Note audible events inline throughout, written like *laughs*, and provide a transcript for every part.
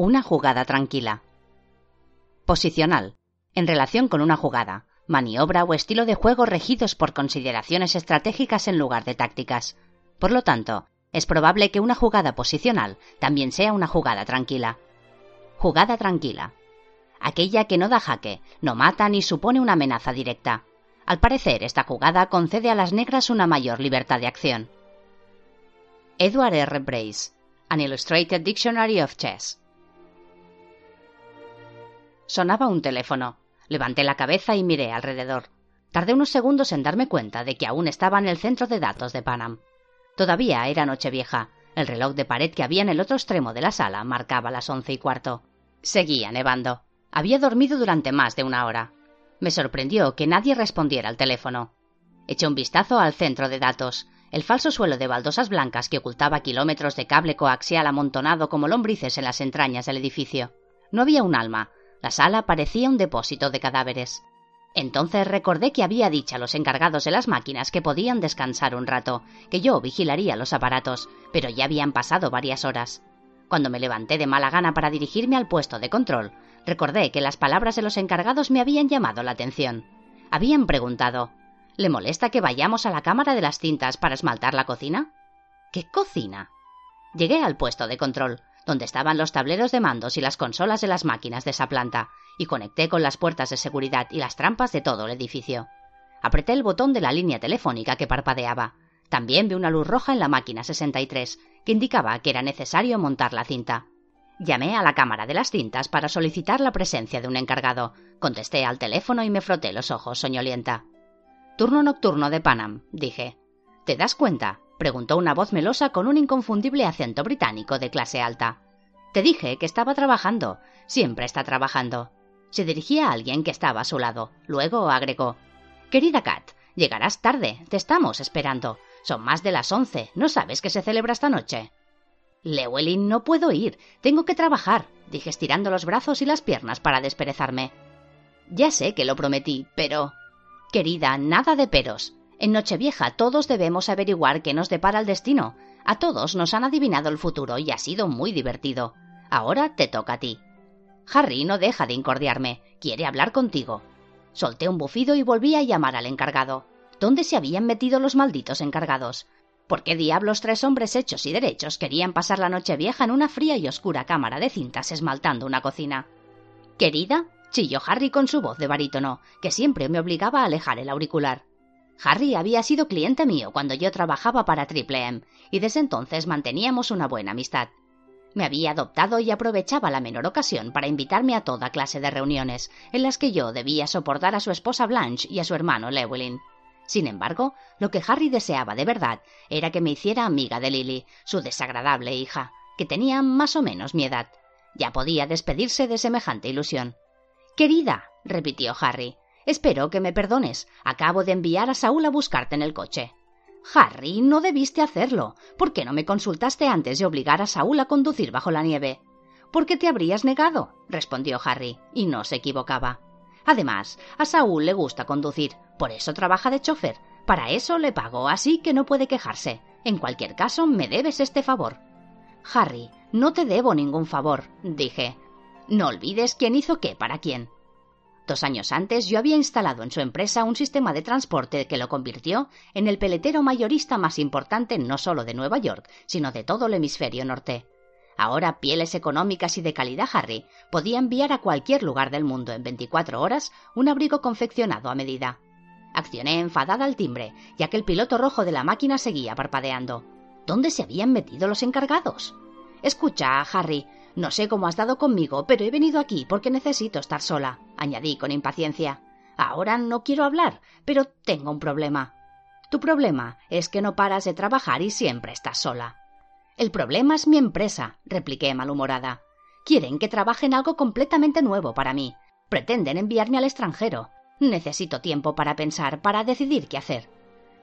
Una jugada tranquila. Posicional. En relación con una jugada, maniobra o estilo de juego regidos por consideraciones estratégicas en lugar de tácticas. Por lo tanto, es probable que una jugada posicional también sea una jugada tranquila. Jugada tranquila. Aquella que no da jaque, no mata ni supone una amenaza directa. Al parecer, esta jugada concede a las negras una mayor libertad de acción. Edward R. Brace, An Illustrated Dictionary of Chess. Sonaba un teléfono. Levanté la cabeza y miré alrededor. Tardé unos segundos en darme cuenta de que aún estaba en el centro de datos de Panam. Todavía era Nochevieja. El reloj de pared que había en el otro extremo de la sala marcaba las once y cuarto. Seguía nevando. Había dormido durante más de una hora. Me sorprendió que nadie respondiera al teléfono. Eché un vistazo al centro de datos, el falso suelo de baldosas blancas que ocultaba kilómetros de cable coaxial amontonado como lombrices en las entrañas del edificio. No había un alma, la sala parecía un depósito de cadáveres. Entonces recordé que había dicho a los encargados de las máquinas que podían descansar un rato, que yo vigilaría los aparatos, pero ya habían pasado varias horas. Cuando me levanté de mala gana para dirigirme al puesto de control, recordé que las palabras de los encargados me habían llamado la atención. Habían preguntado ¿Le molesta que vayamos a la cámara de las cintas para esmaltar la cocina? ¿Qué cocina? Llegué al puesto de control donde estaban los tableros de mandos y las consolas de las máquinas de esa planta, y conecté con las puertas de seguridad y las trampas de todo el edificio. Apreté el botón de la línea telefónica que parpadeaba. También vi una luz roja en la máquina 63, que indicaba que era necesario montar la cinta. Llamé a la cámara de las cintas para solicitar la presencia de un encargado. Contesté al teléfono y me froté los ojos soñolienta. Turno nocturno de Panam, dije. ¿Te das cuenta? Preguntó una voz melosa con un inconfundible acento británico de clase alta. Te dije que estaba trabajando. Siempre está trabajando. Se dirigía a alguien que estaba a su lado. Luego agregó Querida Kat, llegarás tarde. Te estamos esperando. Son más de las once. ¿No sabes qué se celebra esta noche? Llewellyn, no puedo ir. Tengo que trabajar, dije estirando los brazos y las piernas para desperezarme. Ya sé que lo prometí, pero. Querida, nada de peros. En Nochevieja todos debemos averiguar qué nos depara el destino. A todos nos han adivinado el futuro y ha sido muy divertido. Ahora te toca a ti. Harry no deja de incordiarme. Quiere hablar contigo. Solté un bufido y volví a llamar al encargado. ¿Dónde se habían metido los malditos encargados? ¿Por qué diablos tres hombres hechos y derechos querían pasar la noche vieja en una fría y oscura cámara de cintas esmaltando una cocina? Querida, chilló Harry con su voz de barítono, que siempre me obligaba a alejar el auricular. Harry había sido cliente mío cuando yo trabajaba para Triple M, y desde entonces manteníamos una buena amistad. Me había adoptado y aprovechaba la menor ocasión para invitarme a toda clase de reuniones, en las que yo debía soportar a su esposa Blanche y a su hermano Llewellyn. Sin embargo, lo que Harry deseaba de verdad era que me hiciera amiga de Lily, su desagradable hija, que tenía más o menos mi edad. Ya podía despedirse de semejante ilusión. Querida, repitió Harry, Espero que me perdones. Acabo de enviar a Saúl a buscarte en el coche. Harry, no debiste hacerlo. ¿Por qué no me consultaste antes de obligar a Saúl a conducir bajo la nieve? ¿Por qué te habrías negado? respondió Harry, y no se equivocaba. Además, a Saúl le gusta conducir, por eso trabaja de chofer. Para eso le pago, así que no puede quejarse. En cualquier caso, me debes este favor. Harry, no te debo ningún favor, dije. No olvides quién hizo qué para quién. Dos años antes yo había instalado en su empresa un sistema de transporte que lo convirtió en el peletero mayorista más importante no solo de Nueva York, sino de todo el hemisferio norte. Ahora pieles económicas y de calidad Harry podía enviar a cualquier lugar del mundo en 24 horas un abrigo confeccionado a medida. Accioné enfadada al timbre, ya que el piloto rojo de la máquina seguía parpadeando. ¿Dónde se habían metido los encargados? Escucha, Harry, no sé cómo has dado conmigo, pero he venido aquí porque necesito estar sola, añadí con impaciencia. Ahora no quiero hablar, pero tengo un problema. Tu problema es que no paras de trabajar y siempre estás sola. El problema es mi empresa, repliqué malhumorada. Quieren que trabaje en algo completamente nuevo para mí. Pretenden enviarme al extranjero. Necesito tiempo para pensar, para decidir qué hacer.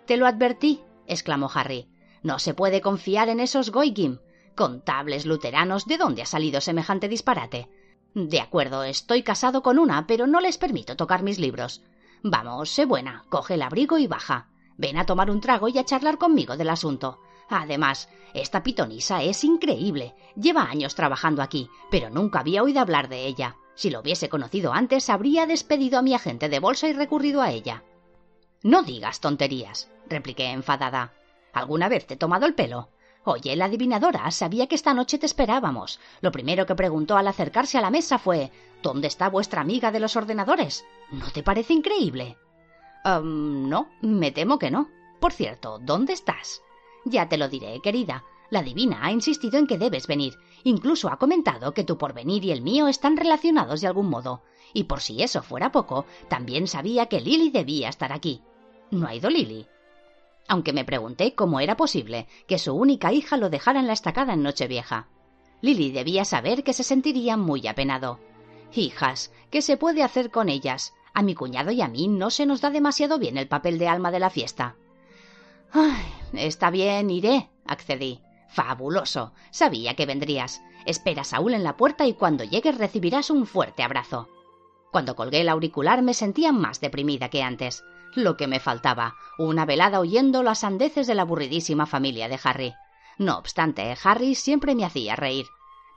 Te lo advertí, exclamó Harry. No se puede confiar en esos Goigim. Contables luteranos, ¿de dónde ha salido semejante disparate? De acuerdo, estoy casado con una, pero no les permito tocar mis libros. Vamos, sé buena, coge el abrigo y baja. Ven a tomar un trago y a charlar conmigo del asunto. Además, esta pitonisa es increíble. Lleva años trabajando aquí, pero nunca había oído hablar de ella. Si lo hubiese conocido antes, habría despedido a mi agente de bolsa y recurrido a ella. No digas tonterías, repliqué enfadada. ¿Alguna vez te he tomado el pelo? Oye, la adivinadora sabía que esta noche te esperábamos. Lo primero que preguntó al acercarse a la mesa fue ¿Dónde está vuestra amiga de los ordenadores? ¿No te parece increíble? no, me temo que no. Por cierto, ¿dónde estás? Ya te lo diré, querida. La divina ha insistido en que debes venir. Incluso ha comentado que tu porvenir y el mío están relacionados de algún modo. Y por si eso fuera poco, también sabía que Lily debía estar aquí. ¿No ha ido Lily? Aunque me pregunté cómo era posible que su única hija lo dejara en la estacada en Nochevieja. Lily debía saber que se sentiría muy apenado. Hijas, ¿qué se puede hacer con ellas? A mi cuñado y a mí no se nos da demasiado bien el papel de alma de la fiesta. Ay, está bien, iré, accedí. Fabuloso. Sabía que vendrías. Espera Saúl en la puerta y cuando llegues recibirás un fuerte abrazo. Cuando colgué el auricular me sentía más deprimida que antes. Lo que me faltaba, una velada oyendo las sandeces de la aburridísima familia de Harry. No obstante, Harry siempre me hacía reír.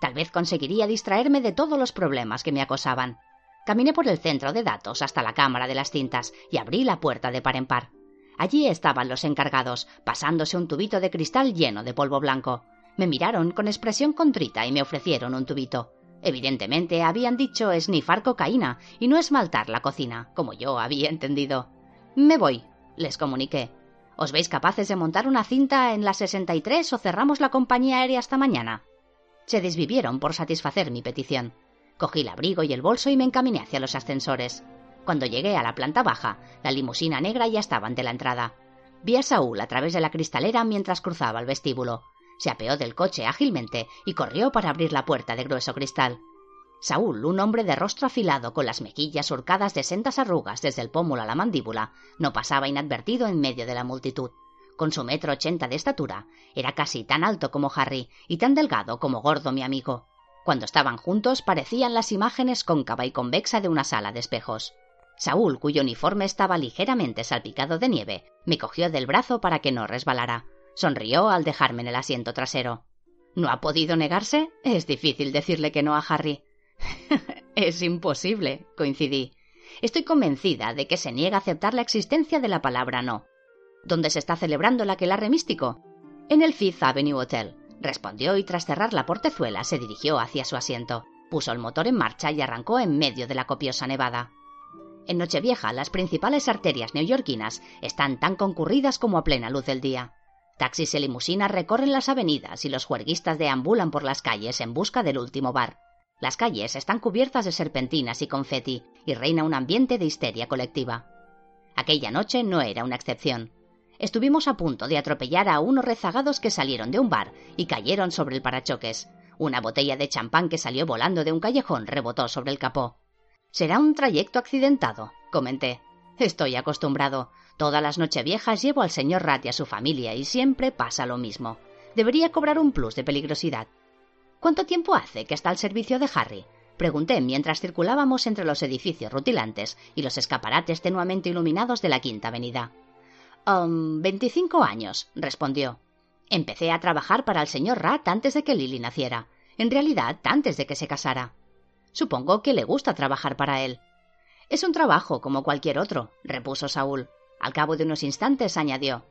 Tal vez conseguiría distraerme de todos los problemas que me acosaban. Caminé por el centro de datos hasta la cámara de las cintas y abrí la puerta de par en par. Allí estaban los encargados, pasándose un tubito de cristal lleno de polvo blanco. Me miraron con expresión contrita y me ofrecieron un tubito. Evidentemente habían dicho esnifar cocaína y no esmaltar la cocina, como yo había entendido. Me voy, les comuniqué. ¿Os veis capaces de montar una cinta en la 63 o cerramos la compañía aérea hasta mañana? Se desvivieron por satisfacer mi petición. Cogí el abrigo y el bolso y me encaminé hacia los ascensores. Cuando llegué a la planta baja, la limusina negra ya estaba ante la entrada. Vi a Saúl a través de la cristalera mientras cruzaba el vestíbulo. Se apeó del coche ágilmente y corrió para abrir la puerta de grueso cristal. Saúl, un hombre de rostro afilado con las mejillas surcadas de sendas arrugas desde el pómulo a la mandíbula, no pasaba inadvertido en medio de la multitud. Con su metro ochenta de estatura, era casi tan alto como Harry y tan delgado como gordo mi amigo. Cuando estaban juntos parecían las imágenes cóncava y convexa de una sala de espejos. Saúl, cuyo uniforme estaba ligeramente salpicado de nieve, me cogió del brazo para que no resbalara. Sonrió al dejarme en el asiento trasero. ¿No ha podido negarse? Es difícil decirle que no a Harry. *laughs* es imposible, coincidí. Estoy convencida de que se niega a aceptar la existencia de la palabra no. ¿Dónde se está celebrando el aquelarre místico? En el Fifth Avenue Hotel respondió y tras cerrar la portezuela se dirigió hacia su asiento. Puso el motor en marcha y arrancó en medio de la copiosa nevada. En Nochevieja las principales arterias neoyorquinas están tan concurridas como a plena luz del día. Taxis y limusinas recorren las avenidas y los juerguistas deambulan por las calles en busca del último bar. Las calles están cubiertas de serpentinas y confeti y reina un ambiente de histeria colectiva. Aquella noche no era una excepción estuvimos a punto de atropellar a unos rezagados que salieron de un bar y cayeron sobre el parachoques. Una botella de champán que salió volando de un callejón rebotó sobre el capó. Será un trayecto accidentado, comenté. Estoy acostumbrado. Todas las nocheviejas llevo al señor Rat y a su familia y siempre pasa lo mismo. Debería cobrar un plus de peligrosidad. ¿Cuánto tiempo hace que está al servicio de Harry? Pregunté mientras circulábamos entre los edificios rutilantes y los escaparates tenuamente iluminados de la Quinta Avenida. Um, veinticinco años, respondió. Empecé a trabajar para el señor Rat antes de que Lily naciera. En realidad, antes de que se casara. Supongo que le gusta trabajar para él. Es un trabajo como cualquier otro, repuso Saúl. Al cabo de unos instantes añadió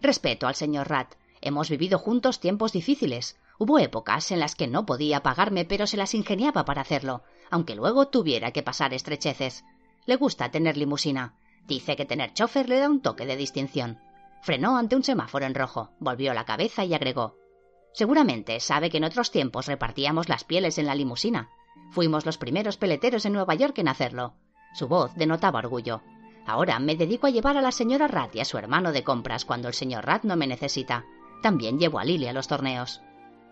Respeto al señor Rat. Hemos vivido juntos tiempos difíciles. Hubo épocas en las que no podía pagarme, pero se las ingeniaba para hacerlo, aunque luego tuviera que pasar estrecheces. Le gusta tener limusina. Dice que tener chofer le da un toque de distinción. Frenó ante un semáforo en rojo, volvió la cabeza y agregó Seguramente sabe que en otros tiempos repartíamos las pieles en la limusina. Fuimos los primeros peleteros en Nueva York en hacerlo. Su voz denotaba orgullo. Ahora me dedico a llevar a la señora Rat y a su hermano de compras cuando el señor Rat no me necesita. También llevo a Lily a los torneos.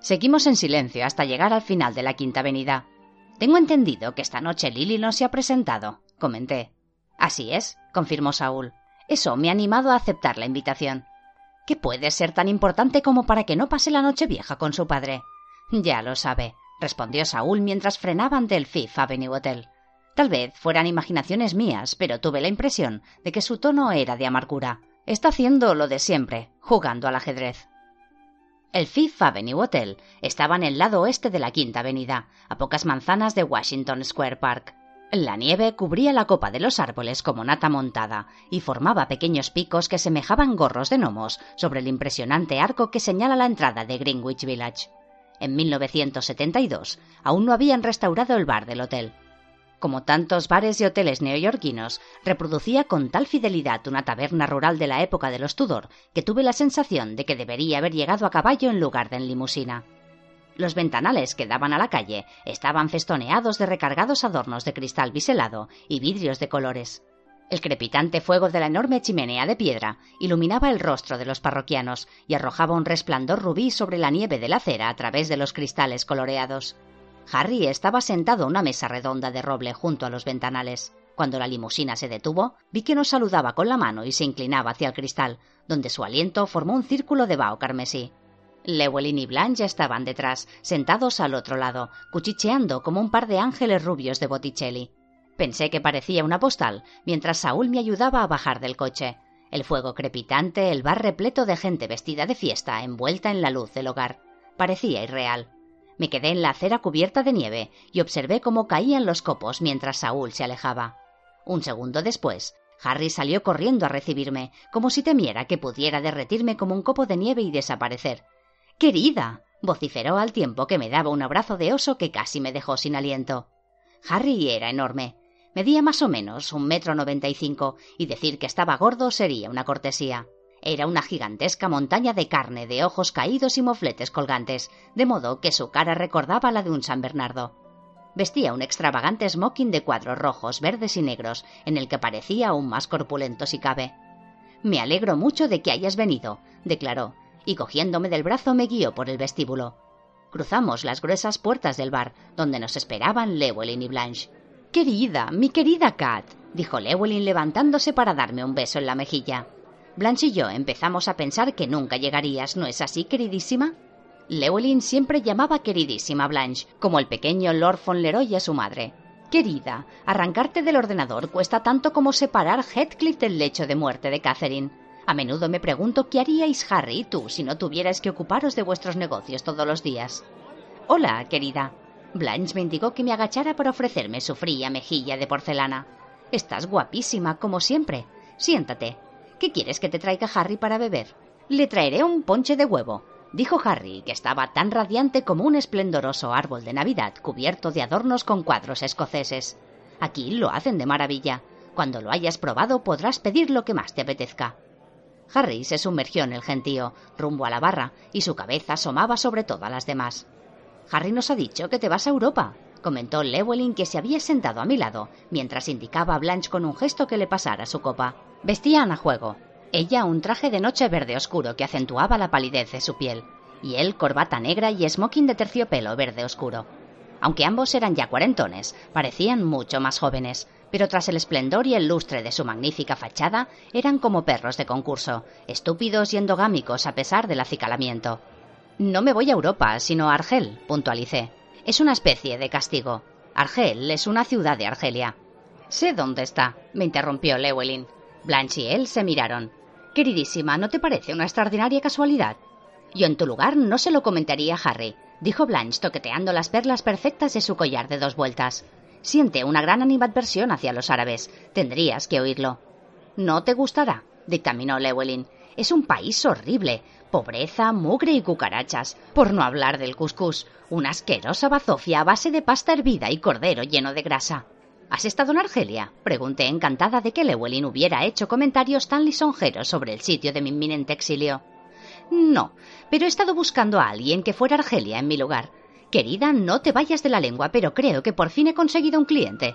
Seguimos en silencio hasta llegar al final de la quinta avenida. Tengo entendido que esta noche Lily no se ha presentado, comenté. Así es, confirmó Saúl. Eso me ha animado a aceptar la invitación. ¿Qué puede ser tan importante como para que no pase la noche vieja con su padre? Ya lo sabe, respondió Saúl mientras frenaba ante el Fifth Avenue Hotel. Tal vez fueran imaginaciones mías, pero tuve la impresión de que su tono era de amargura. Está haciendo lo de siempre, jugando al ajedrez. El Fifth Avenue Hotel estaba en el lado oeste de la Quinta Avenida, a pocas manzanas de Washington Square Park. La nieve cubría la copa de los árboles como nata montada y formaba pequeños picos que semejaban gorros de gnomos sobre el impresionante arco que señala la entrada de Greenwich Village. En 1972 aún no habían restaurado el bar del hotel. Como tantos bares y hoteles neoyorquinos, reproducía con tal fidelidad una taberna rural de la época de los Tudor que tuve la sensación de que debería haber llegado a caballo en lugar de en limusina. Los ventanales que daban a la calle estaban festoneados de recargados adornos de cristal biselado y vidrios de colores. El crepitante fuego de la enorme chimenea de piedra iluminaba el rostro de los parroquianos y arrojaba un resplandor rubí sobre la nieve de la acera a través de los cristales coloreados. Harry estaba sentado a una mesa redonda de roble junto a los ventanales. Cuando la limusina se detuvo, vi que nos saludaba con la mano y se inclinaba hacia el cristal, donde su aliento formó un círculo de vaho carmesí. Llewellyn y Blanche estaban detrás, sentados al otro lado, cuchicheando como un par de ángeles rubios de Botticelli. Pensé que parecía una postal, mientras Saúl me ayudaba a bajar del coche. El fuego crepitante, el bar repleto de gente vestida de fiesta, envuelta en la luz del hogar. Parecía irreal. Me quedé en la acera cubierta de nieve y observé cómo caían los copos mientras Saúl se alejaba. Un segundo después, Harry salió corriendo a recibirme, como si temiera que pudiera derretirme como un copo de nieve y desaparecer, Querida. vociferó al tiempo que me daba un abrazo de oso que casi me dejó sin aliento. Harry era enorme. Medía más o menos un metro noventa y cinco, y decir que estaba gordo sería una cortesía. Era una gigantesca montaña de carne, de ojos caídos y mofletes colgantes, de modo que su cara recordaba la de un San Bernardo. Vestía un extravagante smoking de cuadros rojos, verdes y negros, en el que parecía aún más corpulento si cabe. Me alegro mucho de que hayas venido, declaró, y cogiéndome del brazo me guió por el vestíbulo. Cruzamos las gruesas puertas del bar, donde nos esperaban Llewellyn y Blanche. Querida, mi querida Kat, dijo Llewellyn levantándose para darme un beso en la mejilla. Blanche y yo empezamos a pensar que nunca llegarías, ¿no es así, queridísima? Llewellyn siempre llamaba queridísima Blanche, como el pequeño Lord Fauntleroy a su madre. Querida, arrancarte del ordenador cuesta tanto como separar Heathcliff del lecho de muerte de Catherine. A menudo me pregunto qué haríais Harry y tú si no tuvierais que ocuparos de vuestros negocios todos los días. Hola, querida. Blanche me indicó que me agachara para ofrecerme su fría mejilla de porcelana. Estás guapísima, como siempre. Siéntate. ¿Qué quieres que te traiga Harry para beber? Le traeré un ponche de huevo, dijo Harry, que estaba tan radiante como un esplendoroso árbol de Navidad cubierto de adornos con cuadros escoceses. Aquí lo hacen de maravilla. Cuando lo hayas probado podrás pedir lo que más te apetezca. Harry se sumergió en el gentío, rumbo a la barra, y su cabeza asomaba sobre todas las demás. Harry nos ha dicho que te vas a Europa, comentó Llewellyn, que se había sentado a mi lado, mientras indicaba a Blanche con un gesto que le pasara su copa. Vestían a juego. Ella un traje de noche verde oscuro que acentuaba la palidez de su piel, y él corbata negra y smoking de terciopelo verde oscuro. Aunque ambos eran ya cuarentones, parecían mucho más jóvenes, pero tras el esplendor y el lustre de su magnífica fachada, eran como perros de concurso, estúpidos y endogámicos a pesar del acicalamiento. No me voy a Europa, sino a Argel, puntualicé. Es una especie de castigo. Argel es una ciudad de Argelia. Sé dónde está, me interrumpió Llewellyn. Blanche y él se miraron. Queridísima, ¿no te parece una extraordinaria casualidad? Yo en tu lugar no se lo comentaría a Harry, dijo Blanche toqueteando las perlas perfectas de su collar de dos vueltas. Siente una gran animadversión hacia los árabes. Tendrías que oírlo. No te gustará, dictaminó Llewellyn. Es un país horrible. Pobreza, mugre y cucarachas. Por no hablar del cuscús. Una asquerosa bazofia a base de pasta hervida y cordero lleno de grasa. ¿Has estado en Argelia? Pregunté encantada de que Llewellyn hubiera hecho comentarios tan lisonjeros sobre el sitio de mi inminente exilio. No, pero he estado buscando a alguien que fuera Argelia en mi lugar. Querida, no te vayas de la lengua, pero creo que por fin he conseguido un cliente.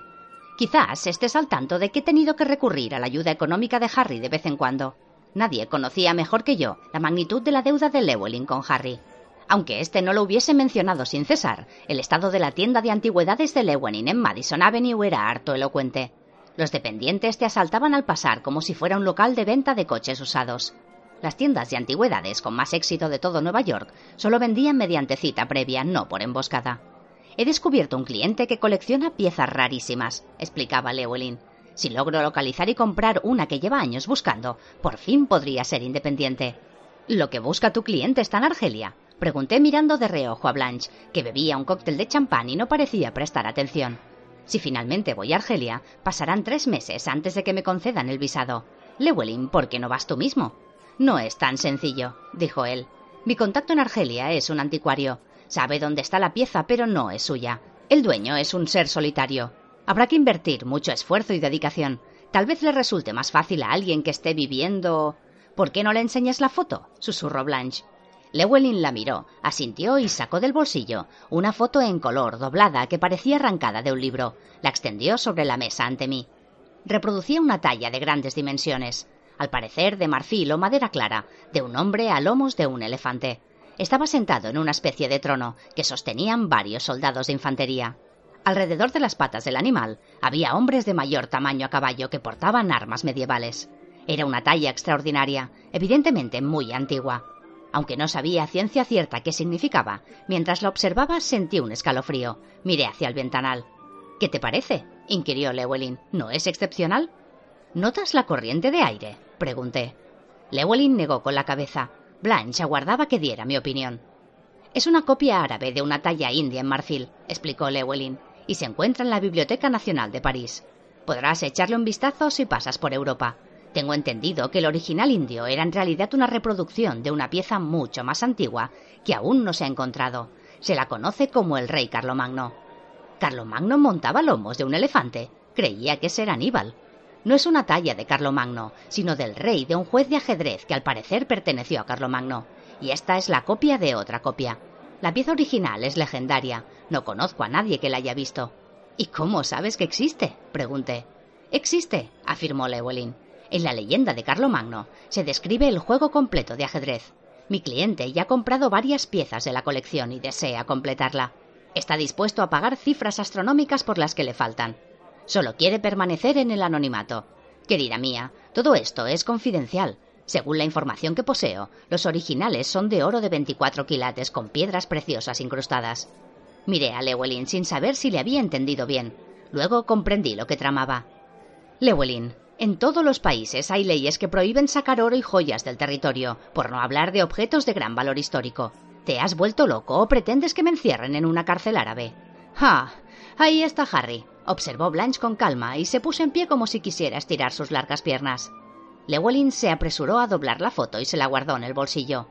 Quizás estés al tanto de que he tenido que recurrir a la ayuda económica de Harry de vez en cuando. Nadie conocía mejor que yo la magnitud de la deuda de Llewellyn con Harry. Aunque éste no lo hubiese mencionado sin cesar, el estado de la tienda de antigüedades de Llewellyn en Madison Avenue era harto elocuente. Los dependientes te asaltaban al pasar como si fuera un local de venta de coches usados. Las tiendas de antigüedades con más éxito de todo Nueva York solo vendían mediante cita previa, no por emboscada. He descubierto un cliente que colecciona piezas rarísimas, explicaba Llewellyn. Si logro localizar y comprar una que lleva años buscando, por fin podría ser independiente. ¿Lo que busca tu cliente está en Argelia? Pregunté mirando de reojo a Blanche, que bebía un cóctel de champán y no parecía prestar atención. Si finalmente voy a Argelia, pasarán tres meses antes de que me concedan el visado. Llewellyn, ¿por qué no vas tú mismo? No es tan sencillo, dijo él. Mi contacto en Argelia es un anticuario. Sabe dónde está la pieza, pero no es suya. El dueño es un ser solitario. Habrá que invertir mucho esfuerzo y dedicación. Tal vez le resulte más fácil a alguien que esté viviendo. ¿Por qué no le enseñas la foto? susurró Blanche. Llewellyn la miró, asintió y sacó del bolsillo una foto en color doblada que parecía arrancada de un libro. La extendió sobre la mesa ante mí. Reproducía una talla de grandes dimensiones, al parecer de marfil o madera clara, de un hombre a lomos de un elefante. Estaba sentado en una especie de trono que sostenían varios soldados de infantería. Alrededor de las patas del animal había hombres de mayor tamaño a caballo que portaban armas medievales. Era una talla extraordinaria, evidentemente muy antigua. Aunque no sabía ciencia cierta qué significaba, mientras la observaba sentí un escalofrío. Miré hacia el ventanal. ¿Qué te parece? inquirió Llewellyn. ¿No es excepcional? ¿Notas la corriente de aire? pregunté. Llewellyn negó con la cabeza. Blanche aguardaba que diera mi opinión. Es una copia árabe de una talla india en marfil, explicó Llewellyn, y se encuentra en la Biblioteca Nacional de París. Podrás echarle un vistazo si pasas por Europa. Tengo entendido que el original indio era en realidad una reproducción de una pieza mucho más antigua que aún no se ha encontrado. Se la conoce como el rey Carlomagno. Carlomagno montaba lomos de un elefante. Creía que ese era Aníbal no es una talla de Carlomagno, sino del rey de un juez de ajedrez que al parecer perteneció a Carlomagno, y esta es la copia de otra copia. La pieza original es legendaria, no conozco a nadie que la haya visto. ¿Y cómo sabes que existe? pregunté. Existe, afirmó Llewellyn. En la leyenda de Carlomagno se describe el juego completo de ajedrez. Mi cliente ya ha comprado varias piezas de la colección y desea completarla. Está dispuesto a pagar cifras astronómicas por las que le faltan. Solo quiere permanecer en el anonimato. Querida mía, todo esto es confidencial. Según la información que poseo, los originales son de oro de 24 quilates con piedras preciosas incrustadas. Miré a Llewellyn sin saber si le había entendido bien. Luego comprendí lo que tramaba. Llewellyn, en todos los países hay leyes que prohíben sacar oro y joyas del territorio, por no hablar de objetos de gran valor histórico. ¿Te has vuelto loco o pretendes que me encierren en una cárcel árabe? Ah, ahí está Harry observó Blanche con calma y se puso en pie como si quisiera estirar sus largas piernas. Llewellyn se apresuró a doblar la foto y se la guardó en el bolsillo.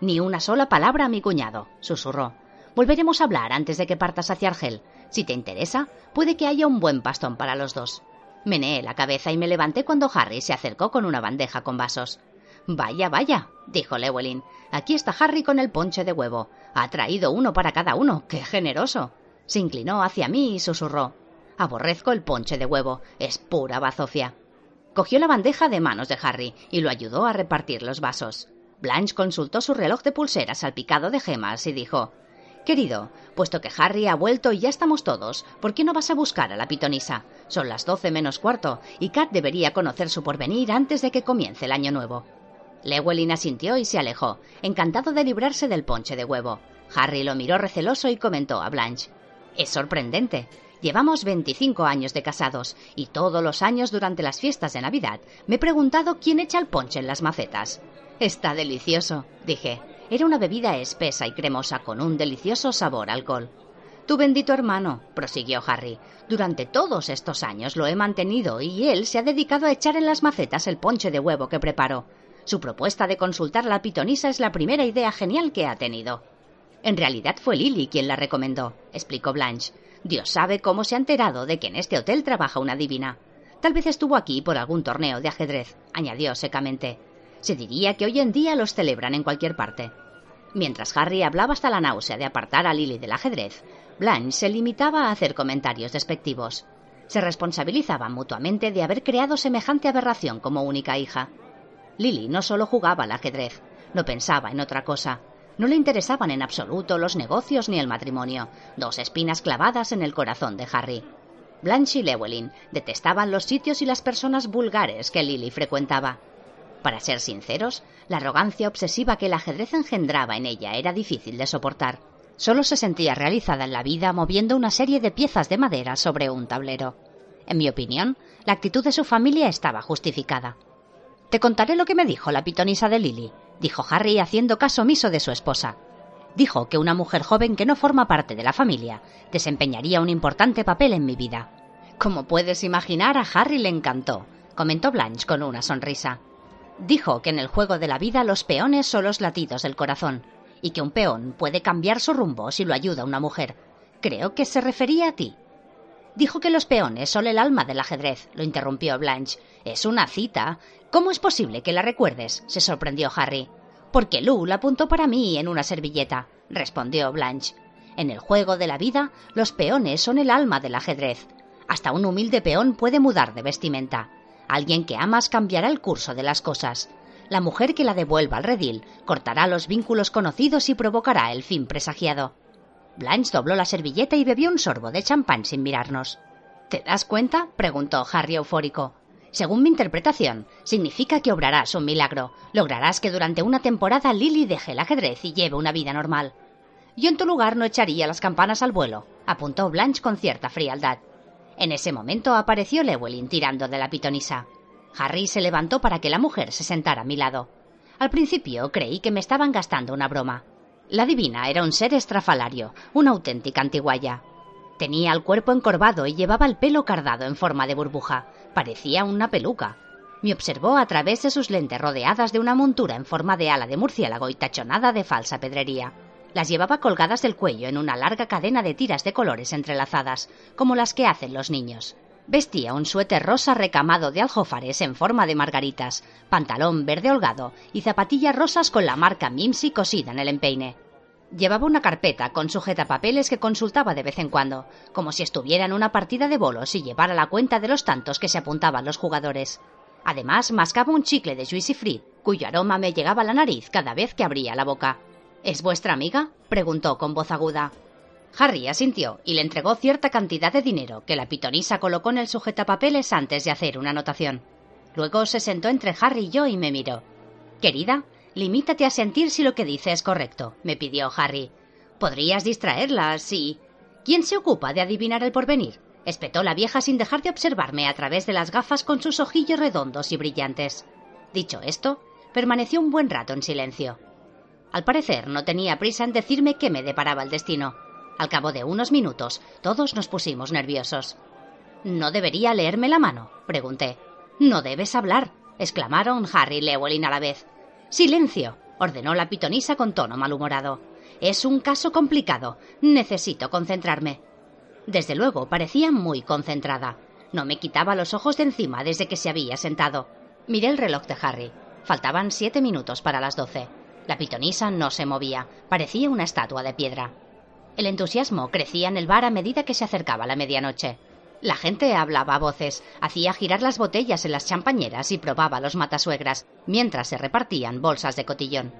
Ni una sola palabra a mi cuñado, susurró. Volveremos a hablar antes de que partas hacia Argel. Si te interesa, puede que haya un buen pastón para los dos. Meneé la cabeza y me levanté cuando Harry se acercó con una bandeja con vasos. Vaya, vaya, dijo Llewellyn. Aquí está Harry con el ponche de huevo. Ha traído uno para cada uno. ¡Qué generoso! Se inclinó hacia mí y susurró. Aborrezco el ponche de huevo. Es pura bazofia. Cogió la bandeja de manos de Harry y lo ayudó a repartir los vasos. Blanche consultó su reloj de pulseras salpicado de gemas y dijo Querido, puesto que Harry ha vuelto y ya estamos todos, ¿por qué no vas a buscar a la pitonisa? Son las doce menos cuarto, y Kat debería conocer su porvenir antes de que comience el año nuevo. Llewellyn asintió y se alejó, encantado de librarse del ponche de huevo. Harry lo miró receloso y comentó a Blanche Es sorprendente. Llevamos 25 años de casados y todos los años durante las fiestas de Navidad me he preguntado quién echa el ponche en las macetas. Está delicioso, dije. Era una bebida espesa y cremosa con un delicioso sabor alcohol. Tu bendito hermano, prosiguió Harry, durante todos estos años lo he mantenido y él se ha dedicado a echar en las macetas el ponche de huevo que preparó. Su propuesta de consultar la pitonisa es la primera idea genial que ha tenido. En realidad fue Lily quien la recomendó, explicó Blanche. Dios sabe cómo se ha enterado de que en este hotel trabaja una divina. Tal vez estuvo aquí por algún torneo de ajedrez, añadió secamente. Se diría que hoy en día los celebran en cualquier parte. Mientras Harry hablaba hasta la náusea de apartar a Lily del ajedrez, Blanche se limitaba a hacer comentarios despectivos. se responsabilizaban mutuamente de haber creado semejante aberración como única hija. Lily no solo jugaba al ajedrez, no pensaba en otra cosa. No le interesaban en absoluto los negocios ni el matrimonio, dos espinas clavadas en el corazón de Harry. Blanche y Llewellyn detestaban los sitios y las personas vulgares que Lily frecuentaba. Para ser sinceros, la arrogancia obsesiva que el ajedrez engendraba en ella era difícil de soportar. Solo se sentía realizada en la vida moviendo una serie de piezas de madera sobre un tablero. En mi opinión, la actitud de su familia estaba justificada. Te contaré lo que me dijo la pitonisa de Lily, dijo Harry haciendo caso omiso de su esposa. Dijo que una mujer joven que no forma parte de la familia desempeñaría un importante papel en mi vida. Como puedes imaginar, a Harry le encantó, comentó Blanche con una sonrisa. Dijo que en el juego de la vida los peones son los latidos del corazón, y que un peón puede cambiar su rumbo si lo ayuda una mujer. Creo que se refería a ti. Dijo que los peones son el alma del ajedrez, lo interrumpió Blanche. Es una cita. ¿Cómo es posible que la recuerdes? se sorprendió Harry. Porque Lou la apuntó para mí en una servilleta, respondió Blanche. En el juego de la vida, los peones son el alma del ajedrez. Hasta un humilde peón puede mudar de vestimenta. Alguien que amas cambiará el curso de las cosas. La mujer que la devuelva al redil cortará los vínculos conocidos y provocará el fin presagiado. Blanche dobló la servilleta y bebió un sorbo de champán sin mirarnos. ¿Te das cuenta? preguntó Harry eufórico. Según mi interpretación, significa que obrarás un milagro. Lograrás que durante una temporada Lily deje el ajedrez y lleve una vida normal. Yo en tu lugar no echaría las campanas al vuelo, apuntó Blanche con cierta frialdad. En ese momento apareció Llewellyn tirando de la pitonisa. Harry se levantó para que la mujer se sentara a mi lado. Al principio creí que me estaban gastando una broma. La divina era un ser estrafalario, una auténtica antiguaya. Tenía el cuerpo encorvado y llevaba el pelo cardado en forma de burbuja. Parecía una peluca. Me observó a través de sus lentes rodeadas de una montura en forma de ala de murciélago y tachonada de falsa pedrería. Las llevaba colgadas del cuello en una larga cadena de tiras de colores entrelazadas, como las que hacen los niños. Vestía un suéter rosa recamado de aljófares en forma de margaritas, pantalón verde holgado y zapatillas rosas con la marca Mimsy cosida en el empeine. Llevaba una carpeta con sujetapapeles que consultaba de vez en cuando, como si estuviera en una partida de bolos y llevara la cuenta de los tantos que se apuntaban los jugadores. Además, mascaba un chicle de Juicy Fruit, cuyo aroma me llegaba a la nariz cada vez que abría la boca. ¿Es vuestra amiga? preguntó con voz aguda. Harry asintió y le entregó cierta cantidad de dinero que la pitonisa colocó en el sujetapapeles antes de hacer una anotación. Luego se sentó entre Harry y yo y me miró. Querida, limítate a sentir si lo que dice es correcto, me pidió Harry. Podrías distraerla, sí. ¿Quién se ocupa de adivinar el porvenir? espetó la vieja sin dejar de observarme a través de las gafas con sus ojillos redondos y brillantes. Dicho esto, permaneció un buen rato en silencio. Al parecer no tenía prisa en decirme qué me deparaba el destino. Al cabo de unos minutos, todos nos pusimos nerviosos. ¿No debería leerme la mano? pregunté. No debes hablar, exclamaron Harry y Llewellyn a la vez. Silencio, ordenó la pitonisa con tono malhumorado. Es un caso complicado. Necesito concentrarme. Desde luego, parecía muy concentrada. No me quitaba los ojos de encima desde que se había sentado. Miré el reloj de Harry. Faltaban siete minutos para las doce. La pitonisa no se movía, parecía una estatua de piedra. El entusiasmo crecía en el bar a medida que se acercaba la medianoche. La gente hablaba a voces, hacía girar las botellas en las champañeras y probaba los matasuegras, mientras se repartían bolsas de cotillón.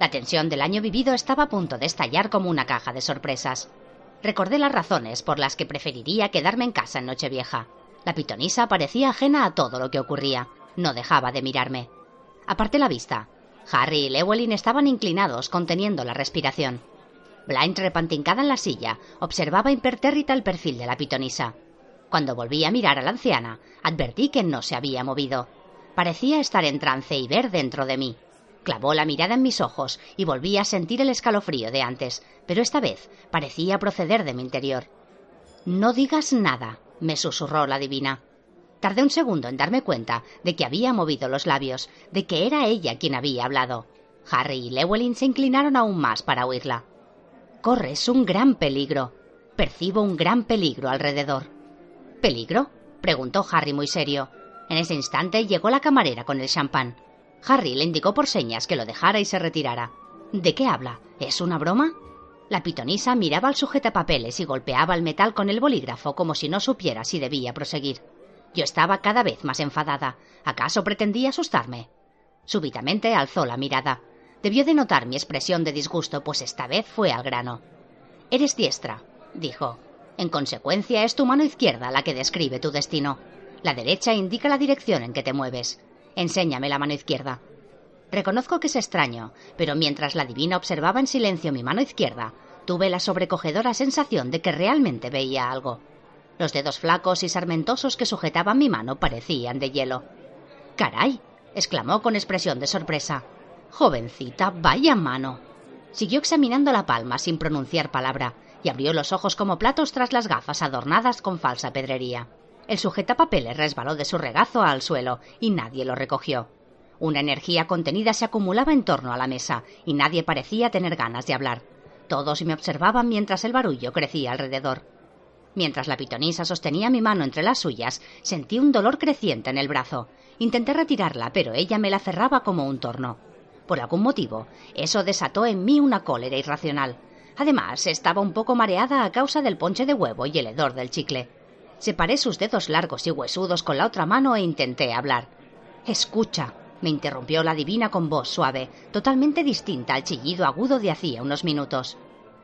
La tensión del año vivido estaba a punto de estallar como una caja de sorpresas. Recordé las razones por las que preferiría quedarme en casa en Nochevieja. La pitonisa parecía ajena a todo lo que ocurría. No dejaba de mirarme. Aparté la vista. Harry y Llewellyn estaban inclinados, conteniendo la respiración. Blind, repantincada en la silla, observaba impertérrita el perfil de la pitonisa. Cuando volví a mirar a la anciana, advertí que no se había movido. Parecía estar en trance y ver dentro de mí. Clavó la mirada en mis ojos y volví a sentir el escalofrío de antes, pero esta vez parecía proceder de mi interior. No digas nada, me susurró la divina. Tardé un segundo en darme cuenta de que había movido los labios, de que era ella quien había hablado. Harry y Llewellyn se inclinaron aún más para oírla. Corres un gran peligro. Percibo un gran peligro alrededor. ¿Peligro? preguntó Harry muy serio. En ese instante llegó la camarera con el champán. Harry le indicó por señas que lo dejara y se retirara. ¿De qué habla? ¿Es una broma? La pitonisa miraba al sujetapapeles y golpeaba el metal con el bolígrafo como si no supiera si debía proseguir. Yo estaba cada vez más enfadada. ¿Acaso pretendía asustarme? Súbitamente alzó la mirada. Debió de notar mi expresión de disgusto, pues esta vez fue al grano. Eres diestra, dijo. En consecuencia, es tu mano izquierda la que describe tu destino. La derecha indica la dirección en que te mueves. Enséñame la mano izquierda. Reconozco que es extraño, pero mientras la divina observaba en silencio mi mano izquierda, tuve la sobrecogedora sensación de que realmente veía algo. Los dedos flacos y sarmentosos que sujetaban mi mano parecían de hielo. ¡Caray! exclamó con expresión de sorpresa. Jovencita, vaya mano. Siguió examinando la palma sin pronunciar palabra y abrió los ojos como platos tras las gafas adornadas con falsa pedrería. El sujetapapeles resbaló de su regazo al suelo y nadie lo recogió. Una energía contenida se acumulaba en torno a la mesa y nadie parecía tener ganas de hablar. Todos me observaban mientras el barullo crecía alrededor. Mientras la pitonisa sostenía mi mano entre las suyas, sentí un dolor creciente en el brazo. Intenté retirarla, pero ella me la cerraba como un torno. Por algún motivo, eso desató en mí una cólera irracional. Además, estaba un poco mareada a causa del ponche de huevo y el hedor del chicle. Separé sus dedos largos y huesudos con la otra mano e intenté hablar. Escucha, me interrumpió la divina con voz suave, totalmente distinta al chillido agudo de hacía unos minutos.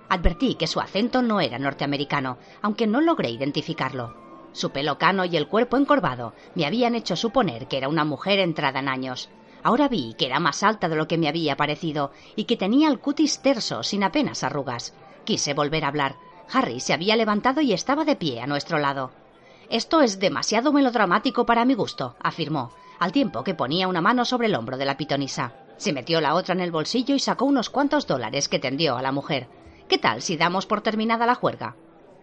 Advertí que su acento no era norteamericano, aunque no logré identificarlo. Su pelo cano y el cuerpo encorvado me habían hecho suponer que era una mujer entrada en años. Ahora vi que era más alta de lo que me había parecido y que tenía el cutis terso, sin apenas arrugas. Quise volver a hablar. Harry se había levantado y estaba de pie a nuestro lado. Esto es demasiado melodramático para mi gusto, afirmó, al tiempo que ponía una mano sobre el hombro de la pitonisa. Se metió la otra en el bolsillo y sacó unos cuantos dólares que tendió a la mujer. ¿Qué tal si damos por terminada la juerga?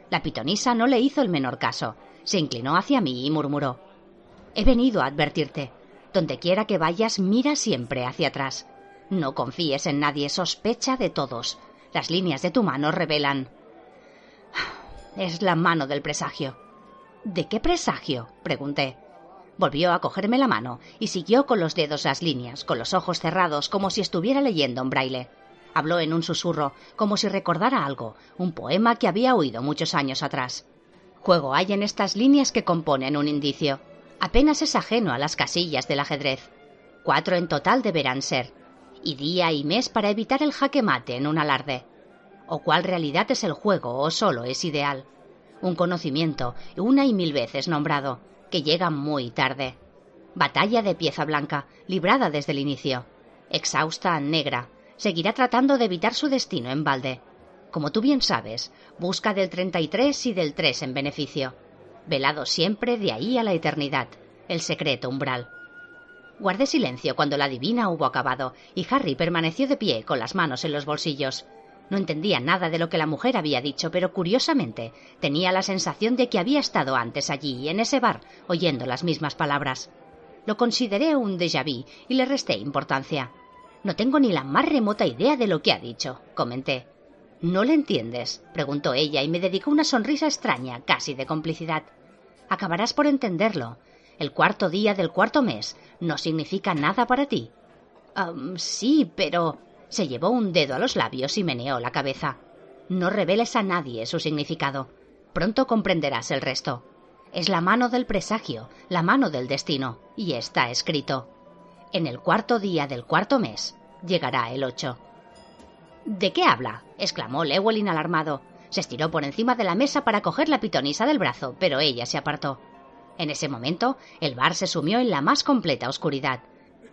La pitonisa no le hizo el menor caso. Se inclinó hacia mí y murmuró He venido a advertirte. Donde quiera que vayas, mira siempre hacia atrás. No confíes en nadie, sospecha de todos. Las líneas de tu mano revelan. Es la mano del presagio. ¿De qué presagio? pregunté. Volvió a cogerme la mano y siguió con los dedos las líneas, con los ojos cerrados, como si estuviera leyendo en braille. Habló en un susurro, como si recordara algo, un poema que había oído muchos años atrás. Juego hay en estas líneas que componen un indicio. Apenas es ajeno a las casillas del ajedrez. Cuatro en total deberán ser, y día y mes para evitar el jaque mate en un alarde. O cuál realidad es el juego o solo es ideal. Un conocimiento, una y mil veces nombrado, que llega muy tarde. Batalla de pieza blanca, librada desde el inicio. Exhausta, negra, seguirá tratando de evitar su destino en balde. Como tú bien sabes, busca del 33 y del 3 en beneficio. Velado siempre de ahí a la eternidad. El secreto umbral. Guardé silencio cuando la divina hubo acabado, y Harry permaneció de pie con las manos en los bolsillos. No entendía nada de lo que la mujer había dicho, pero curiosamente tenía la sensación de que había estado antes allí, en ese bar, oyendo las mismas palabras. Lo consideré un déjà vu y le resté importancia. No tengo ni la más remota idea de lo que ha dicho, comenté. ¿No le entiendes? preguntó ella y me dedicó una sonrisa extraña, casi de complicidad. Acabarás por entenderlo. El cuarto día del cuarto mes no significa nada para ti. sí, pero. se llevó un dedo a los labios y meneó la cabeza. No reveles a nadie su significado. Pronto comprenderás el resto. Es la mano del presagio, la mano del destino, y está escrito. En el cuarto día del cuarto mes llegará el ocho. ¿De qué habla? exclamó Lewelyn alarmado. Se estiró por encima de la mesa para coger la pitonisa del brazo, pero ella se apartó. En ese momento, el bar se sumió en la más completa oscuridad.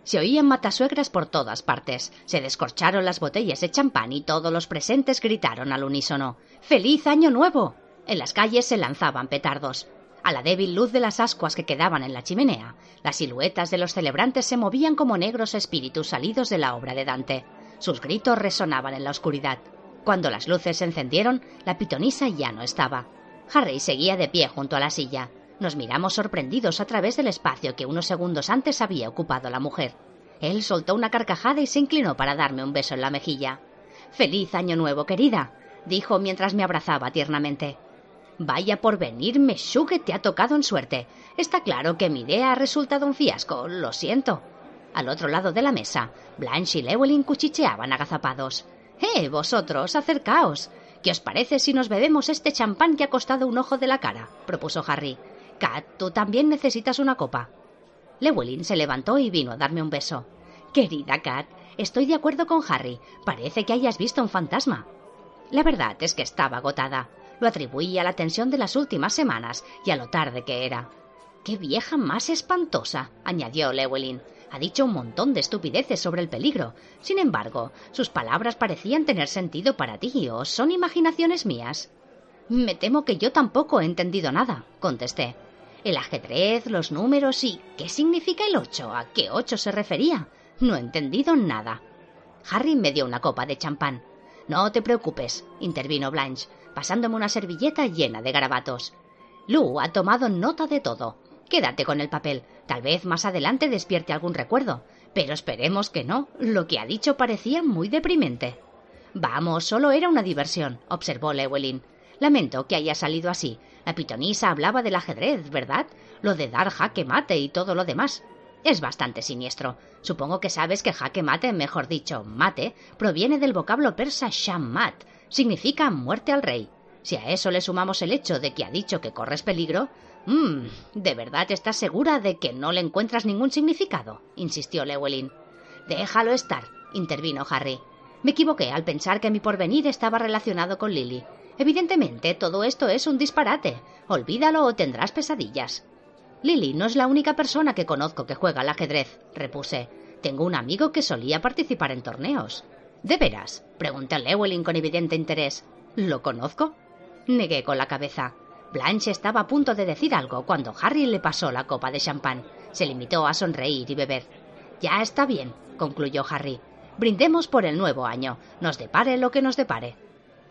Se oían matasuegras por todas partes, se descorcharon las botellas de champán y todos los presentes gritaron al unísono ¡Feliz Año Nuevo! En las calles se lanzaban petardos. A la débil luz de las ascuas que quedaban en la chimenea, las siluetas de los celebrantes se movían como negros espíritus salidos de la obra de Dante. Sus gritos resonaban en la oscuridad. Cuando las luces se encendieron, la pitonisa ya no estaba. Harry seguía de pie junto a la silla. Nos miramos sorprendidos a través del espacio que unos segundos antes había ocupado la mujer. Él soltó una carcajada y se inclinó para darme un beso en la mejilla. Feliz año nuevo, querida, dijo mientras me abrazaba tiernamente. Vaya por venir, Meshu, que te ha tocado en suerte. Está claro que mi idea ha resultado un fiasco, lo siento. Al otro lado de la mesa, Blanche y Llewellyn cuchicheaban agazapados. ¡Eh, vosotros, acercaos! ¿Qué os parece si nos bebemos este champán que ha costado un ojo de la cara? propuso Harry. Kat, tú también necesitas una copa. Llewellyn se levantó y vino a darme un beso. Querida Kat, estoy de acuerdo con Harry. Parece que hayas visto un fantasma. La verdad es que estaba agotada. Lo atribuí a la tensión de las últimas semanas y a lo tarde que era. ¡Qué vieja más espantosa! añadió Llewellyn. Ha dicho un montón de estupideces sobre el peligro. Sin embargo, sus palabras parecían tener sentido para ti, ¿o son imaginaciones mías? Me temo que yo tampoco he entendido nada, contesté. El ajedrez, los números y... ¿Qué significa el ocho? ¿A qué ocho se refería? No he entendido nada. Harry me dio una copa de champán. No te preocupes, intervino Blanche, pasándome una servilleta llena de garabatos. Lou ha tomado nota de todo. Quédate con el papel. Tal vez más adelante despierte algún recuerdo. Pero esperemos que no. Lo que ha dicho parecía muy deprimente. Vamos, solo era una diversión, observó Llewellyn. Lamento que haya salido así. La pitonisa hablaba del ajedrez, ¿verdad? Lo de dar jaque mate y todo lo demás. Es bastante siniestro. Supongo que sabes que jaque mate, mejor dicho, mate, proviene del vocablo persa shammat. Significa muerte al rey. Si a eso le sumamos el hecho de que ha dicho que corres peligro. Mmm, ¿de verdad estás segura de que no le encuentras ningún significado? insistió Llewellyn. Déjalo estar, intervino Harry. Me equivoqué al pensar que mi porvenir estaba relacionado con Lily. Evidentemente, todo esto es un disparate. Olvídalo o tendrás pesadillas. Lily no es la única persona que conozco que juega al ajedrez, repuse. Tengo un amigo que solía participar en torneos. ¿De veras? pregunté a Llewellyn con evidente interés. ¿Lo conozco? Negué con la cabeza. Blanche estaba a punto de decir algo cuando Harry le pasó la copa de champán. Se limitó a sonreír y beber. Ya está bien, concluyó Harry. Brindemos por el nuevo año, nos depare lo que nos depare.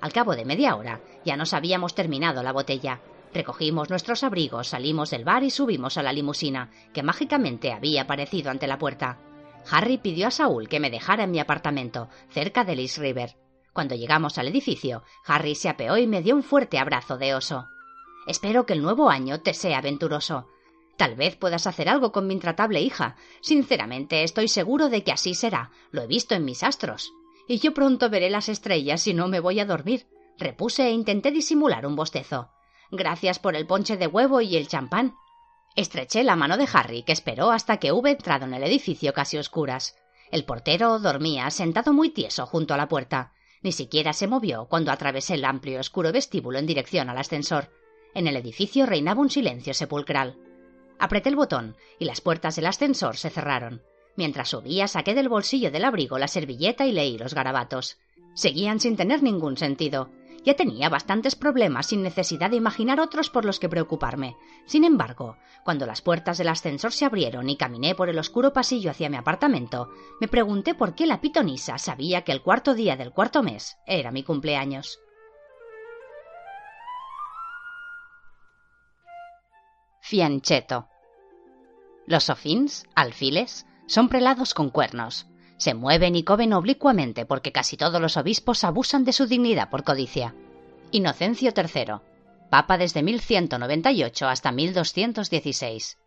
Al cabo de media hora ya nos habíamos terminado la botella. Recogimos nuestros abrigos, salimos del bar y subimos a la limusina, que mágicamente había aparecido ante la puerta. Harry pidió a Saúl que me dejara en mi apartamento, cerca de East River. Cuando llegamos al edificio, Harry se apeó y me dio un fuerte abrazo de oso. Espero que el nuevo año te sea aventuroso. Tal vez puedas hacer algo con mi intratable hija. Sinceramente, estoy seguro de que así será. Lo he visto en mis astros y yo pronto veré las estrellas si no me voy a dormir, repuse e intenté disimular un bostezo. Gracias por el ponche de huevo y el champán. Estreché la mano de Harry, que esperó hasta que hube entrado en el edificio casi oscuras. El portero dormía sentado muy tieso junto a la puerta. Ni siquiera se movió cuando atravesé el amplio oscuro vestíbulo en dirección al ascensor. En el edificio reinaba un silencio sepulcral. Apreté el botón y las puertas del ascensor se cerraron. Mientras subía saqué del bolsillo del abrigo la servilleta y leí los garabatos. Seguían sin tener ningún sentido. Ya tenía bastantes problemas sin necesidad de imaginar otros por los que preocuparme. Sin embargo, cuando las puertas del ascensor se abrieron y caminé por el oscuro pasillo hacia mi apartamento, me pregunté por qué la pitonisa sabía que el cuarto día del cuarto mes era mi cumpleaños. Fiancheto. Los sofins, alfiles, son prelados con cuernos. Se mueven y coben oblicuamente porque casi todos los obispos abusan de su dignidad por codicia. Inocencio III, Papa desde 1198 hasta 1216.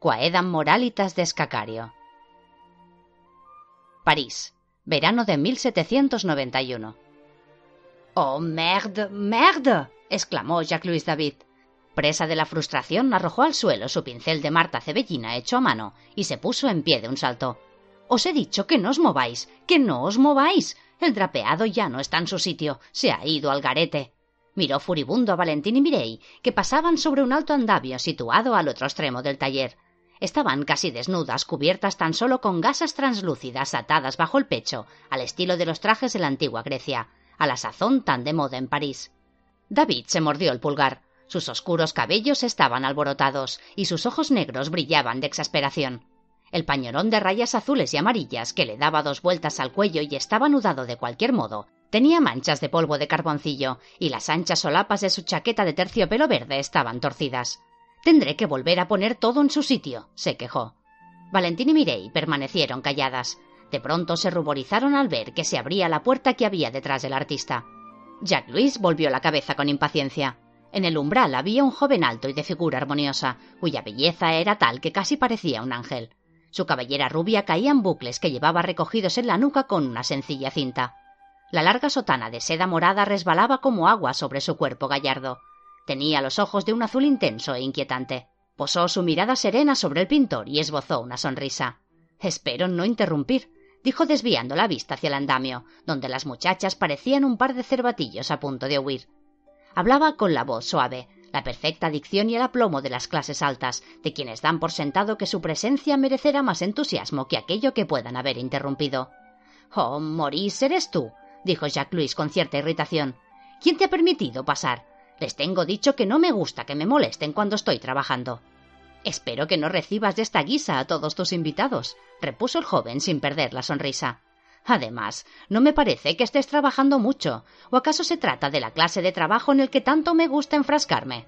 Quaedam Moralitas de Escacario. París, verano de 1791. ¡Oh, merde, merde! exclamó Jacques-Louis David. Presa de la frustración, arrojó al suelo su pincel de Marta Cebellina hecho a mano y se puso en pie de un salto. Os he dicho que no os mováis, que no os mováis. El drapeado ya no está en su sitio, se ha ido al garete. Miró furibundo a Valentín y Mirey, que pasaban sobre un alto andamio situado al otro extremo del taller. Estaban casi desnudas, cubiertas tan solo con gasas translúcidas atadas bajo el pecho, al estilo de los trajes de la antigua Grecia, a la sazón tan de moda en París. David se mordió el pulgar. Sus oscuros cabellos estaban alborotados y sus ojos negros brillaban de exasperación. El pañolón de rayas azules y amarillas que le daba dos vueltas al cuello y estaba anudado de cualquier modo, tenía manchas de polvo de carboncillo y las anchas solapas de su chaqueta de terciopelo verde estaban torcidas. Tendré que volver a poner todo en su sitio, se quejó. Valentín y Mirey permanecieron calladas. De pronto se ruborizaron al ver que se abría la puerta que había detrás del artista. Jacques Louis volvió la cabeza con impaciencia. En el umbral había un joven alto y de figura armoniosa, cuya belleza era tal que casi parecía un ángel. Su cabellera rubia caía en bucles que llevaba recogidos en la nuca con una sencilla cinta. La larga sotana de seda morada resbalaba como agua sobre su cuerpo gallardo. Tenía los ojos de un azul intenso e inquietante. Posó su mirada serena sobre el pintor y esbozó una sonrisa. Espero no interrumpir, dijo desviando la vista hacia el andamio, donde las muchachas parecían un par de cervatillos a punto de huir. Hablaba con la voz suave, la perfecta dicción y el aplomo de las clases altas, de quienes dan por sentado que su presencia merecerá más entusiasmo que aquello que puedan haber interrumpido. Oh, Maurice, eres tú, dijo Jacques Louis con cierta irritación. ¿Quién te ha permitido pasar? Les tengo dicho que no me gusta que me molesten cuando estoy trabajando. Espero que no recibas de esta guisa a todos tus invitados, repuso el joven sin perder la sonrisa. Además, no me parece que estés trabajando mucho, o acaso se trata de la clase de trabajo en el que tanto me gusta enfrascarme.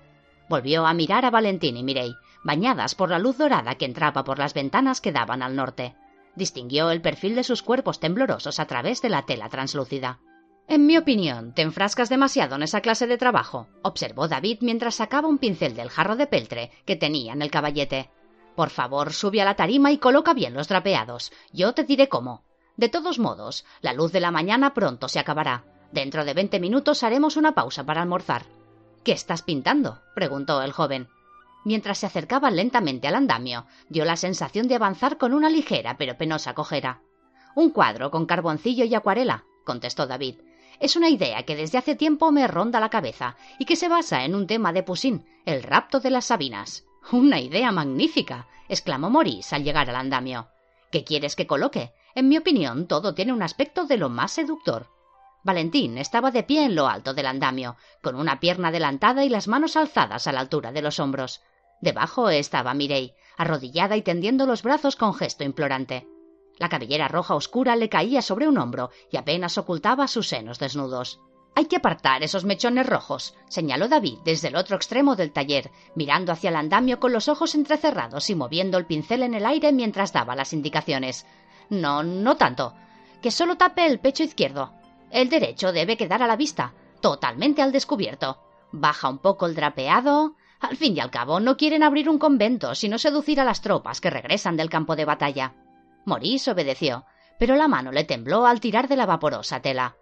Volvió a mirar a Valentín y Mirey, bañadas por la luz dorada que entraba por las ventanas que daban al norte. Distinguió el perfil de sus cuerpos temblorosos a través de la tela translúcida. En mi opinión, te enfrascas demasiado en esa clase de trabajo, observó David mientras sacaba un pincel del jarro de peltre que tenía en el caballete. Por favor, sube a la tarima y coloca bien los drapeados. Yo te diré cómo. De todos modos, la luz de la mañana pronto se acabará. Dentro de veinte minutos haremos una pausa para almorzar. ¿Qué estás pintando? preguntó el joven. Mientras se acercaba lentamente al andamio, dio la sensación de avanzar con una ligera pero penosa cojera. Un cuadro con carboncillo y acuarela, contestó David. Es una idea que desde hace tiempo me ronda la cabeza y que se basa en un tema de Poussin, el rapto de las Sabinas. Una idea magnífica, exclamó Maurice al llegar al andamio. ¿Qué quieres que coloque? En mi opinión, todo tiene un aspecto de lo más seductor. Valentín estaba de pie en lo alto del andamio, con una pierna adelantada y las manos alzadas a la altura de los hombros. Debajo estaba Mirey, arrodillada y tendiendo los brazos con gesto implorante. La cabellera roja oscura le caía sobre un hombro y apenas ocultaba sus senos desnudos. Hay que apartar esos mechones rojos, señaló David desde el otro extremo del taller, mirando hacia el andamio con los ojos entrecerrados y moviendo el pincel en el aire mientras daba las indicaciones. No, no tanto. Que solo tape el pecho izquierdo. El derecho debe quedar a la vista, totalmente al descubierto. Baja un poco el drapeado. Al fin y al cabo, no quieren abrir un convento, sino seducir a las tropas que regresan del campo de batalla. Maurice obedeció, pero la mano le tembló al tirar de la vaporosa tela.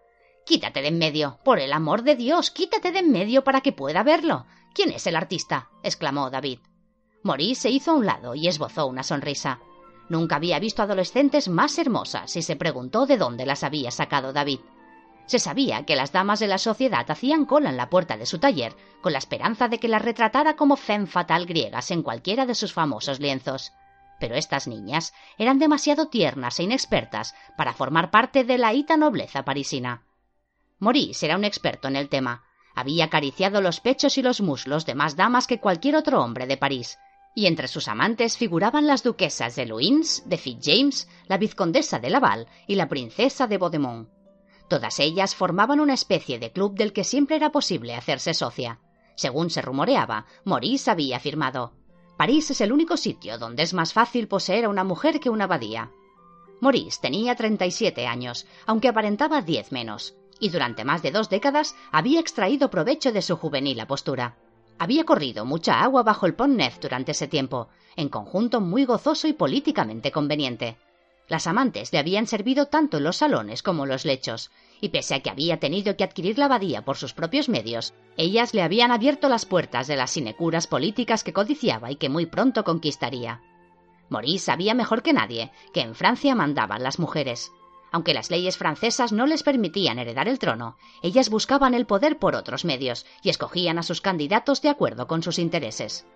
Quítate de en medio, por el amor de Dios, quítate de en medio para que pueda verlo. ¿Quién es el artista? exclamó David. Maurice se hizo a un lado y esbozó una sonrisa. Nunca había visto adolescentes más hermosas y se preguntó de dónde las había sacado David. Se sabía que las damas de la sociedad hacían cola en la puerta de su taller con la esperanza de que las retratara como femme fatal griegas en cualquiera de sus famosos lienzos. Pero estas niñas eran demasiado tiernas e inexpertas para formar parte de la hita nobleza parisina. Maurice era un experto en el tema. Había acariciado los pechos y los muslos de más damas que cualquier otro hombre de París, y entre sus amantes figuraban las duquesas de Luins, de Fitzjames, la vizcondesa de Laval y la princesa de Baudemont. Todas ellas formaban una especie de club del que siempre era posible hacerse socia. Según se rumoreaba, Maurice había afirmado París es el único sitio donde es más fácil poseer a una mujer que una abadía. Maurice tenía 37 años, aunque aparentaba diez menos, y durante más de dos décadas había extraído provecho de su juvenil apostura. Había corrido mucha agua bajo el Pont Neuf durante ese tiempo, en conjunto muy gozoso y políticamente conveniente. Las amantes le habían servido tanto los salones como los lechos, y pese a que había tenido que adquirir la abadía por sus propios medios, ellas le habían abierto las puertas de las sinecuras políticas que codiciaba y que muy pronto conquistaría. Maurice sabía mejor que nadie que en Francia mandaban las mujeres, aunque las leyes francesas no les permitían heredar el trono, ellas buscaban el poder por otros medios y escogían a sus candidatos de acuerdo con sus intereses.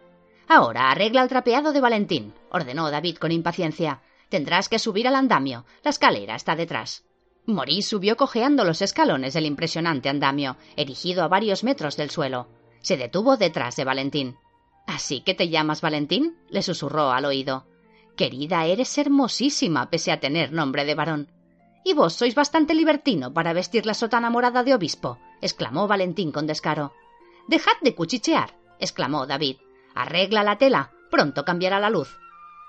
Ahora arregla el trapeado de Valentín, ordenó David con impaciencia. Tendrás que subir al andamio. La escalera está detrás. Maurice subió cojeando los escalones del impresionante andamio, erigido a varios metros del suelo. Se detuvo detrás de Valentín. ¿Así que te llamas Valentín? le susurró al oído. Querida, eres hermosísima, pese a tener nombre de varón. Y vos sois bastante libertino para vestir la sotana morada de obispo, exclamó Valentín con descaro. Dejad de cuchichear, exclamó David. Arregla la tela, pronto cambiará la luz.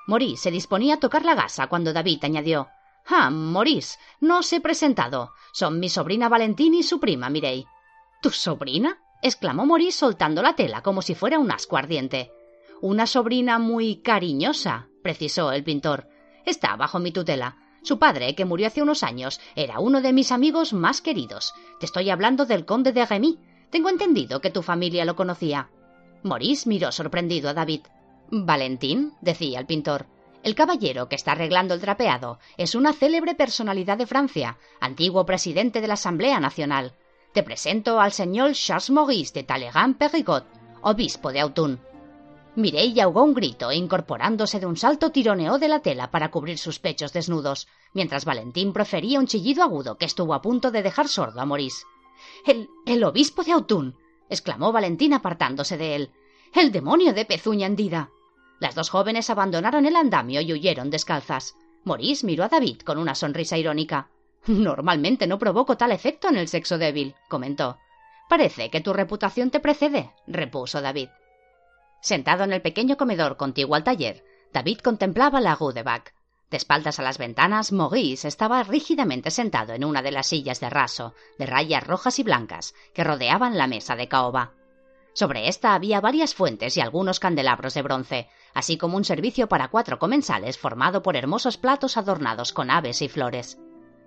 Maurice se disponía a tocar la gasa cuando David añadió Ah, Maurice, no os he presentado. Son mi sobrina Valentín y su prima Mirey. ¿Tu sobrina? exclamó Maurice soltando la tela como si fuera un asco ardiente. Una sobrina muy cariñosa, precisó el pintor. Está bajo mi tutela. Su padre, que murió hace unos años, era uno de mis amigos más queridos. Te estoy hablando del conde de Remy. Tengo entendido que tu familia lo conocía. Maurice miró sorprendido a David. Valentín, decía el pintor. El caballero que está arreglando el trapeado es una célebre personalidad de Francia, antiguo presidente de la Asamblea Nacional. Te presento al señor Charles Maurice de Talleyrand Perrigot, obispo de Autun. Mireille ahogó un grito e incorporándose de un salto tironeó de la tela para cubrir sus pechos desnudos, mientras Valentín profería un chillido agudo que estuvo a punto de dejar sordo a Maurice. El, el obispo de Autun. exclamó Valentín apartándose de él. El demonio de pezuña hendida. Las dos jóvenes abandonaron el andamio y huyeron descalzas. Maurice miró a David con una sonrisa irónica. Normalmente no provoco tal efecto en el sexo débil, comentó. Parece que tu reputación te precede, repuso David. Sentado en el pequeño comedor contiguo al taller, David contemplaba la rue de Bac. De espaldas a las ventanas, Maurice estaba rígidamente sentado en una de las sillas de raso, de rayas rojas y blancas, que rodeaban la mesa de caoba. Sobre esta había varias fuentes y algunos candelabros de bronce, así como un servicio para cuatro comensales formado por hermosos platos adornados con aves y flores.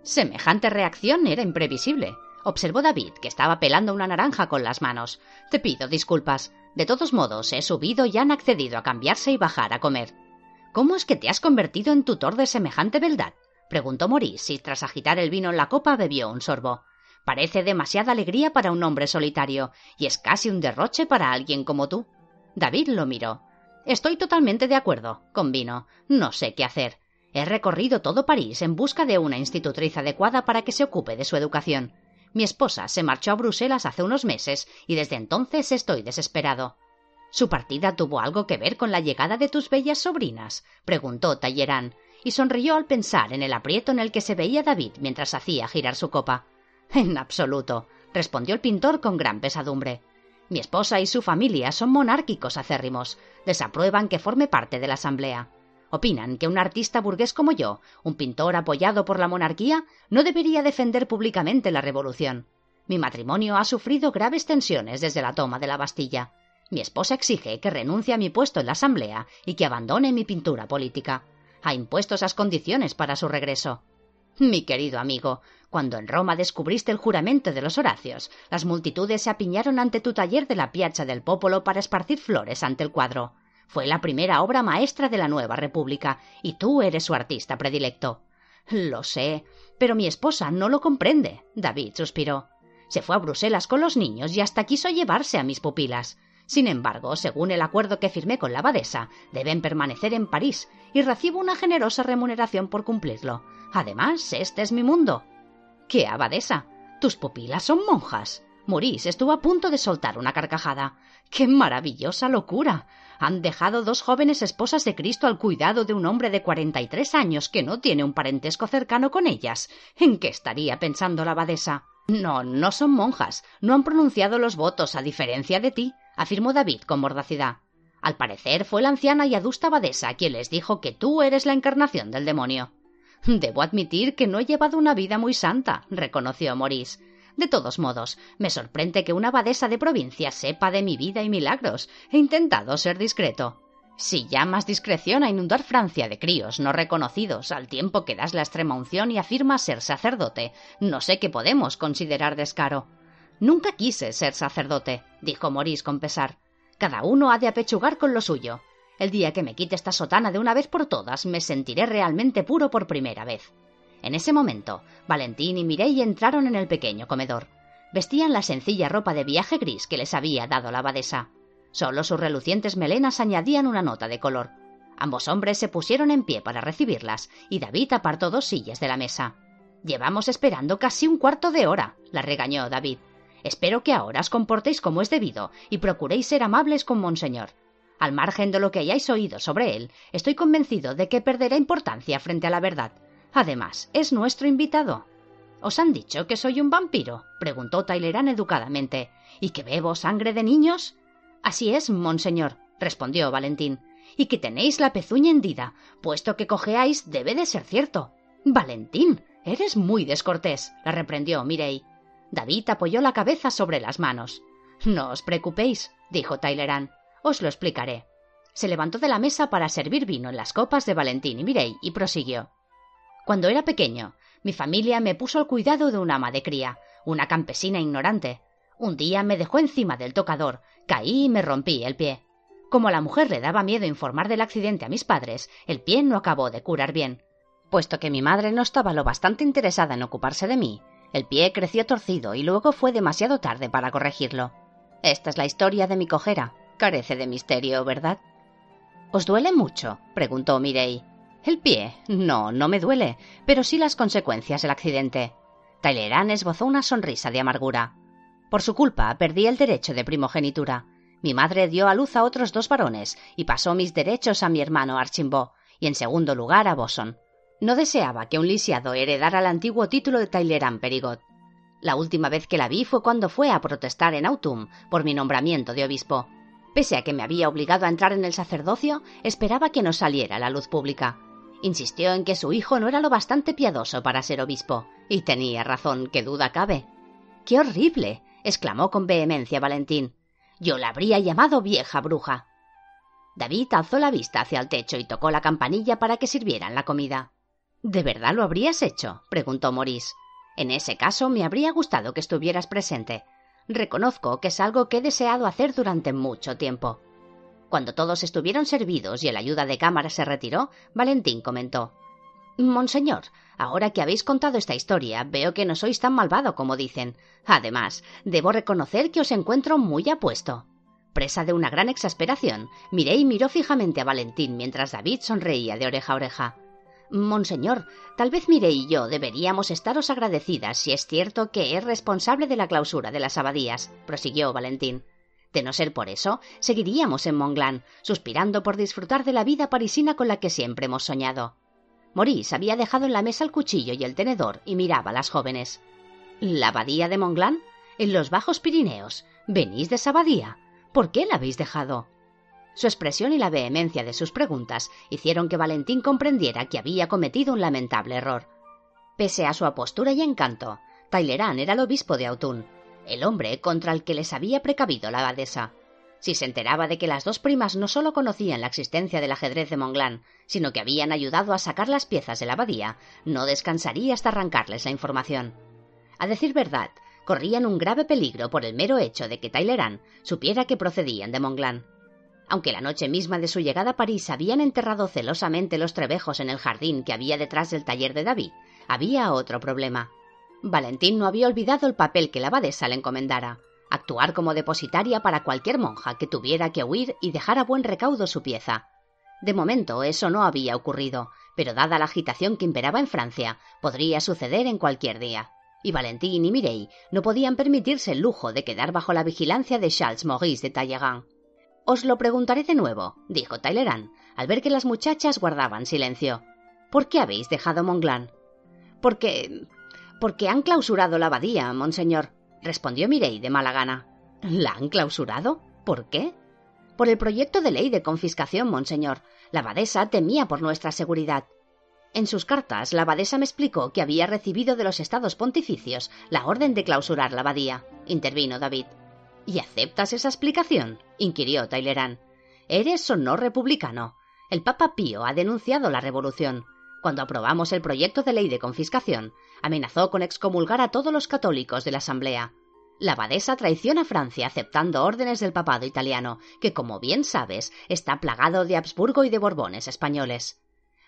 Semejante reacción era imprevisible. Observó David, que estaba pelando una naranja con las manos. Te pido disculpas. De todos modos, he subido y han accedido a cambiarse y bajar a comer. ¿Cómo es que te has convertido en tutor de semejante beldad? preguntó Maurice y tras agitar el vino en la copa bebió un sorbo. Parece demasiada alegría para un hombre solitario, y es casi un derroche para alguien como tú. David lo miró. Estoy totalmente de acuerdo, convino. No sé qué hacer. He recorrido todo París en busca de una institutriz adecuada para que se ocupe de su educación. Mi esposa se marchó a Bruselas hace unos meses y desde entonces estoy desesperado. ¿Su partida tuvo algo que ver con la llegada de tus bellas sobrinas? preguntó Talleyrand, y sonrió al pensar en el aprieto en el que se veía David mientras hacía girar su copa. En absoluto, respondió el pintor con gran pesadumbre. Mi esposa y su familia son monárquicos acérrimos. Desaprueban que forme parte de la Asamblea. Opinan que un artista burgués como yo, un pintor apoyado por la monarquía, no debería defender públicamente la revolución. Mi matrimonio ha sufrido graves tensiones desde la toma de la Bastilla. Mi esposa exige que renuncie a mi puesto en la Asamblea y que abandone mi pintura política. Ha impuesto esas condiciones para su regreso. Mi querido amigo, cuando en Roma descubriste el juramento de los Horacios, las multitudes se apiñaron ante tu taller de la Piazza del Popolo para esparcir flores ante el cuadro. Fue la primera obra maestra de la nueva República, y tú eres su artista predilecto. Lo sé, pero mi esposa no lo comprende. David suspiró. Se fue a Bruselas con los niños y hasta quiso llevarse a mis pupilas. Sin embargo, según el acuerdo que firmé con la abadesa, deben permanecer en París y recibo una generosa remuneración por cumplirlo. Además, este es mi mundo. ¿Qué abadesa? Tus pupilas son monjas. Maurice estuvo a punto de soltar una carcajada. ¡Qué maravillosa locura! Han dejado dos jóvenes esposas de Cristo al cuidado de un hombre de cuarenta y tres años que no tiene un parentesco cercano con ellas. ¿En qué estaría pensando la abadesa? No, no son monjas. No han pronunciado los votos, a diferencia de ti afirmó David con mordacidad. Al parecer fue la anciana y adusta abadesa quien les dijo que tú eres la encarnación del demonio. Debo admitir que no he llevado una vida muy santa, reconoció Maurice. De todos modos, me sorprende que una abadesa de provincia sepa de mi vida y milagros. He intentado ser discreto. Si llamas discreción a inundar Francia de críos no reconocidos al tiempo que das la extrema unción y afirmas ser sacerdote, no sé qué podemos considerar descaro. Nunca quise ser sacerdote, dijo Maurice con pesar. Cada uno ha de apechugar con lo suyo. El día que me quite esta sotana de una vez por todas, me sentiré realmente puro por primera vez. En ese momento, Valentín y Mireille entraron en el pequeño comedor. Vestían la sencilla ropa de viaje gris que les había dado la abadesa. Solo sus relucientes melenas añadían una nota de color. Ambos hombres se pusieron en pie para recibirlas, y David apartó dos sillas de la mesa. Llevamos esperando casi un cuarto de hora, la regañó David. Espero que ahora os comportéis como es debido y procuréis ser amables con Monseñor. Al margen de lo que hayáis oído sobre él, estoy convencido de que perderá importancia frente a la verdad. Además, es nuestro invitado. ¿Os han dicho que soy un vampiro? preguntó Tailerán educadamente. ¿Y que bebo sangre de niños? Así es, monseñor, respondió Valentín. Y que tenéis la pezuña hendida, puesto que cojeáis debe de ser cierto. Valentín, eres muy descortés, la reprendió Mirey. David apoyó la cabeza sobre las manos. No os preocupéis, dijo Tyleran. Os lo explicaré. Se levantó de la mesa para servir vino en las copas de Valentín y Mirey y prosiguió. Cuando era pequeño, mi familia me puso al cuidado de una ama de cría, una campesina ignorante. Un día me dejó encima del tocador, caí y me rompí el pie. Como a la mujer le daba miedo informar del accidente a mis padres, el pie no acabó de curar bien. Puesto que mi madre no estaba lo bastante interesada en ocuparse de mí, el pie creció torcido y luego fue demasiado tarde para corregirlo. Esta es la historia de mi cojera. Carece de misterio, ¿verdad? ¿Os duele mucho? preguntó Mirei. El pie. No, no me duele, pero sí las consecuencias del accidente. Tylerán esbozó una sonrisa de amargura. Por su culpa perdí el derecho de primogenitura. Mi madre dio a luz a otros dos varones y pasó mis derechos a mi hermano Archimbaud y en segundo lugar a Boson. No deseaba que un lisiado heredara el antiguo título de Tyleran Perigot. La última vez que la vi fue cuando fue a protestar en Autumn por mi nombramiento de obispo. Pese a que me había obligado a entrar en el sacerdocio, esperaba que no saliera a la luz pública. Insistió en que su hijo no era lo bastante piadoso para ser obispo, y tenía razón, qué duda cabe. ¡Qué horrible! exclamó con vehemencia Valentín. Yo la habría llamado vieja bruja. David alzó la vista hacia el techo y tocó la campanilla para que sirvieran la comida. ¿De verdad lo habrías hecho? preguntó Maurice. En ese caso me habría gustado que estuvieras presente. Reconozco que es algo que he deseado hacer durante mucho tiempo. Cuando todos estuvieron servidos y el ayuda de cámara se retiró, Valentín comentó Monseñor, ahora que habéis contado esta historia, veo que no sois tan malvado como dicen. Además, debo reconocer que os encuentro muy apuesto. Presa de una gran exasperación, miré y miró fijamente a Valentín mientras David sonreía de oreja a oreja. Monseñor, tal vez Mire y yo deberíamos estaros agradecidas si es cierto que es responsable de la clausura de las abadías, prosiguió Valentín. De no ser por eso, seguiríamos en Monglán, suspirando por disfrutar de la vida parisina con la que siempre hemos soñado. Maurice había dejado en la mesa el cuchillo y el tenedor y miraba a las jóvenes. ¿La abadía de Monglán? En los Bajos Pirineos. ¿Venís de esa abadía? ¿Por qué la habéis dejado? Su expresión y la vehemencia de sus preguntas hicieron que Valentín comprendiera que había cometido un lamentable error. Pese a su apostura y encanto, Tylerán era el obispo de Autun, el hombre contra el que les había precavido la abadesa. Si se enteraba de que las dos primas no solo conocían la existencia del ajedrez de Monglán, sino que habían ayudado a sacar las piezas de la abadía, no descansaría hasta arrancarles la información. A decir verdad, corrían un grave peligro por el mero hecho de que Tylerán supiera que procedían de Monglán. Aunque la noche misma de su llegada a París habían enterrado celosamente los trebejos en el jardín que había detrás del taller de David, había otro problema. Valentín no había olvidado el papel que la abadesa le encomendara, actuar como depositaria para cualquier monja que tuviera que huir y dejar a buen recaudo su pieza. De momento eso no había ocurrido, pero dada la agitación que imperaba en Francia, podría suceder en cualquier día. Y Valentín y Mireille no podían permitirse el lujo de quedar bajo la vigilancia de Charles Maurice de Talleyrand. Os lo preguntaré de nuevo, dijo Talleyrand, al ver que las muchachas guardaban silencio. ¿Por qué habéis dejado Monglán? Porque. Porque han clausurado la abadía, monseñor, respondió Mirey de mala gana. ¿La han clausurado? ¿Por qué? Por el proyecto de ley de confiscación, monseñor. La abadesa temía por nuestra seguridad. En sus cartas, la abadesa me explicó que había recibido de los estados pontificios la orden de clausurar la abadía, intervino David. ¿Y aceptas esa explicación? inquirió Tylerán. Eres o no republicano. El Papa Pío ha denunciado la revolución. Cuando aprobamos el proyecto de ley de confiscación, amenazó con excomulgar a todos los católicos de la Asamblea. La abadesa traiciona a Francia aceptando órdenes del papado italiano, que, como bien sabes, está plagado de Habsburgo y de Borbones españoles.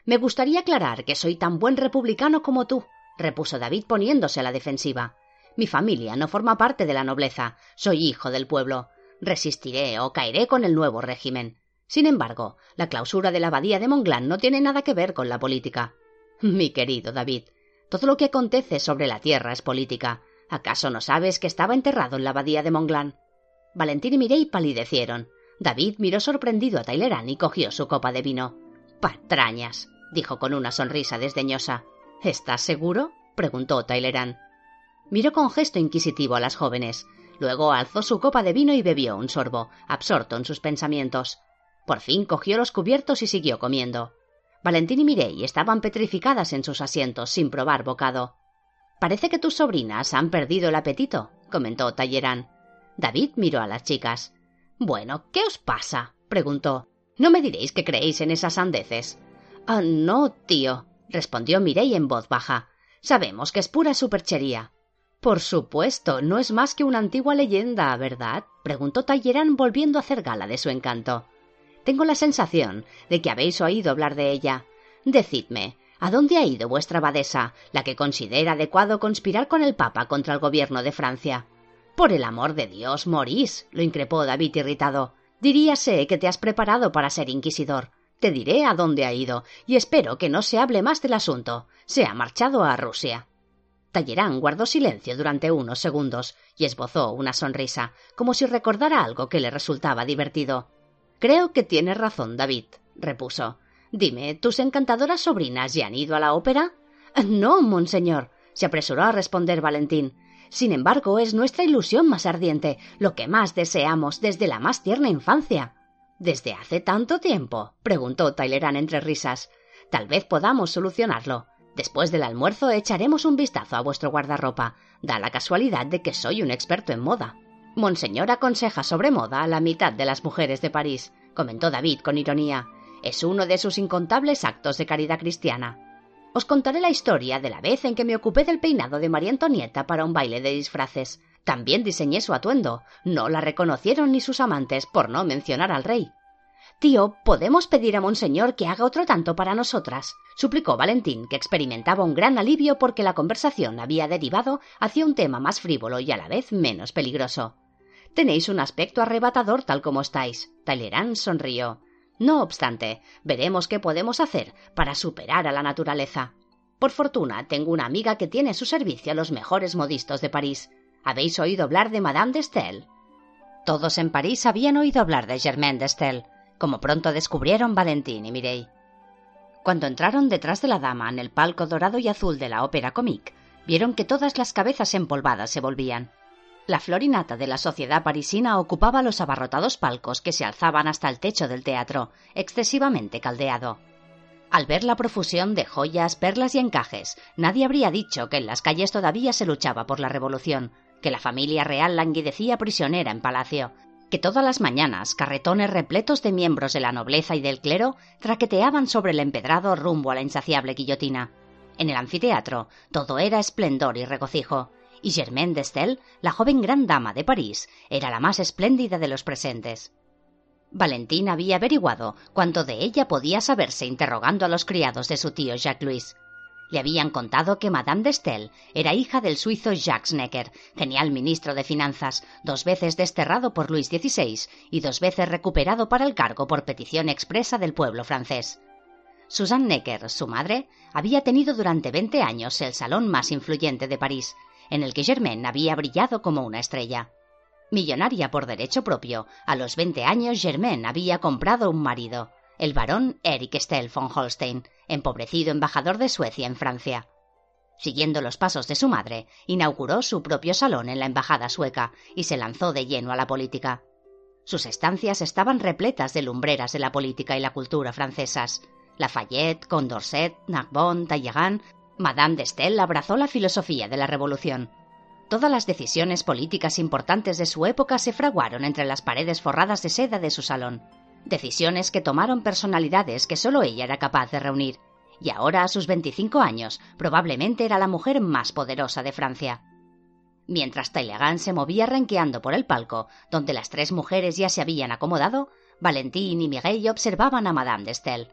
Me gustaría aclarar que soy tan buen republicano como tú, repuso David poniéndose a la defensiva. Mi familia no forma parte de la nobleza, soy hijo del pueblo. Resistiré o caeré con el nuevo régimen. Sin embargo, la clausura de la abadía de Monglán no tiene nada que ver con la política. Mi querido David, todo lo que acontece sobre la tierra es política. ¿Acaso no sabes que estaba enterrado en la abadía de Monglán? Valentín y Mirey palidecieron. David miró sorprendido a Tylerán y cogió su copa de vino. Patrañas, dijo con una sonrisa desdeñosa. ¿Estás seguro? preguntó Tylerán. Miró con gesto inquisitivo a las jóvenes. Luego alzó su copa de vino y bebió un sorbo, absorto en sus pensamientos. Por fin cogió los cubiertos y siguió comiendo. Valentín y Mirey estaban petrificadas en sus asientos sin probar bocado. Parece que tus sobrinas han perdido el apetito, comentó Tallerán. David miró a las chicas. Bueno, ¿qué os pasa? preguntó. No me diréis que creéis en esas sandeces. Ah, no, tío, respondió Mireille en voz baja. Sabemos que es pura superchería. Por supuesto, no es más que una antigua leyenda, ¿verdad? preguntó Talleyrand volviendo a hacer gala de su encanto. Tengo la sensación de que habéis oído hablar de ella. Decidme, ¿a dónde ha ido vuestra abadesa, la que considera adecuado conspirar con el Papa contra el gobierno de Francia? Por el amor de Dios, morís, lo increpó David irritado. Diríase que te has preparado para ser inquisidor. Te diré a dónde ha ido, y espero que no se hable más del asunto. Se ha marchado a Rusia. Tallerán guardó silencio durante unos segundos y esbozó una sonrisa, como si recordara algo que le resultaba divertido. Creo que tienes razón, David, repuso. Dime, ¿tus encantadoras sobrinas ya han ido a la ópera? No, monseñor, se apresuró a responder Valentín. Sin embargo, es nuestra ilusión más ardiente, lo que más deseamos desde la más tierna infancia. ¿Desde hace tanto tiempo? preguntó Tylerán entre risas. Tal vez podamos solucionarlo. Después del almuerzo echaremos un vistazo a vuestro guardarropa. Da la casualidad de que soy un experto en moda. Monseñor aconseja sobre moda a la mitad de las mujeres de París, comentó David con ironía. Es uno de sus incontables actos de caridad cristiana. Os contaré la historia de la vez en que me ocupé del peinado de María Antonieta para un baile de disfraces. También diseñé su atuendo. No la reconocieron ni sus amantes, por no mencionar al rey. Tío, ¿podemos pedir a Monseñor que haga otro tanto para nosotras? suplicó Valentín, que experimentaba un gran alivio porque la conversación había derivado hacia un tema más frívolo y a la vez menos peligroso. Tenéis un aspecto arrebatador tal como estáis. Talleyrand sonrió. No obstante, veremos qué podemos hacer para superar a la naturaleza. Por fortuna, tengo una amiga que tiene a su servicio a los mejores modistos de París. ¿Habéis oído hablar de Madame de Stael? Todos en París habían oído hablar de Germaine de Stael como pronto descubrieron Valentín y Mireille. Cuando entraron detrás de la dama en el palco dorado y azul de la ópera comique, vieron que todas las cabezas empolvadas se volvían. La florinata de la sociedad parisina ocupaba los abarrotados palcos que se alzaban hasta el techo del teatro, excesivamente caldeado. Al ver la profusión de joyas, perlas y encajes, nadie habría dicho que en las calles todavía se luchaba por la revolución, que la familia real languidecía prisionera en palacio, que todas las mañanas carretones repletos de miembros de la nobleza y del clero traqueteaban sobre el empedrado rumbo a la insaciable guillotina. En el anfiteatro todo era esplendor y regocijo, y Germaine d'Estel, la joven gran dama de París, era la más espléndida de los presentes. Valentín había averiguado cuánto de ella podía saberse interrogando a los criados de su tío Jacques Louis. Le habían contado que Madame de era hija del suizo Jacques Necker, genial ministro de Finanzas, dos veces desterrado por Luis XVI y dos veces recuperado para el cargo por petición expresa del pueblo francés. Susan Necker, su madre, había tenido durante veinte años el salón más influyente de París, en el que Germaine había brillado como una estrella. Millonaria por derecho propio, a los veinte años Germaine había comprado un marido, el barón Eric Stell von Holstein, empobrecido embajador de Suecia en Francia. Siguiendo los pasos de su madre, inauguró su propio salón en la embajada sueca y se lanzó de lleno a la política. Sus estancias estaban repletas de lumbreras de la política y la cultura francesas. Lafayette, Condorcet, Narbonne, Talleyrand, Madame de Staël abrazó la filosofía de la revolución. Todas las decisiones políticas importantes de su época se fraguaron entre las paredes forradas de seda de su salón decisiones que tomaron personalidades que solo ella era capaz de reunir, y ahora a sus 25 años probablemente era la mujer más poderosa de Francia. Mientras Talleyrand se movía renqueando por el palco, donde las tres mujeres ya se habían acomodado, Valentín y Mireille observaban a Madame de Stael.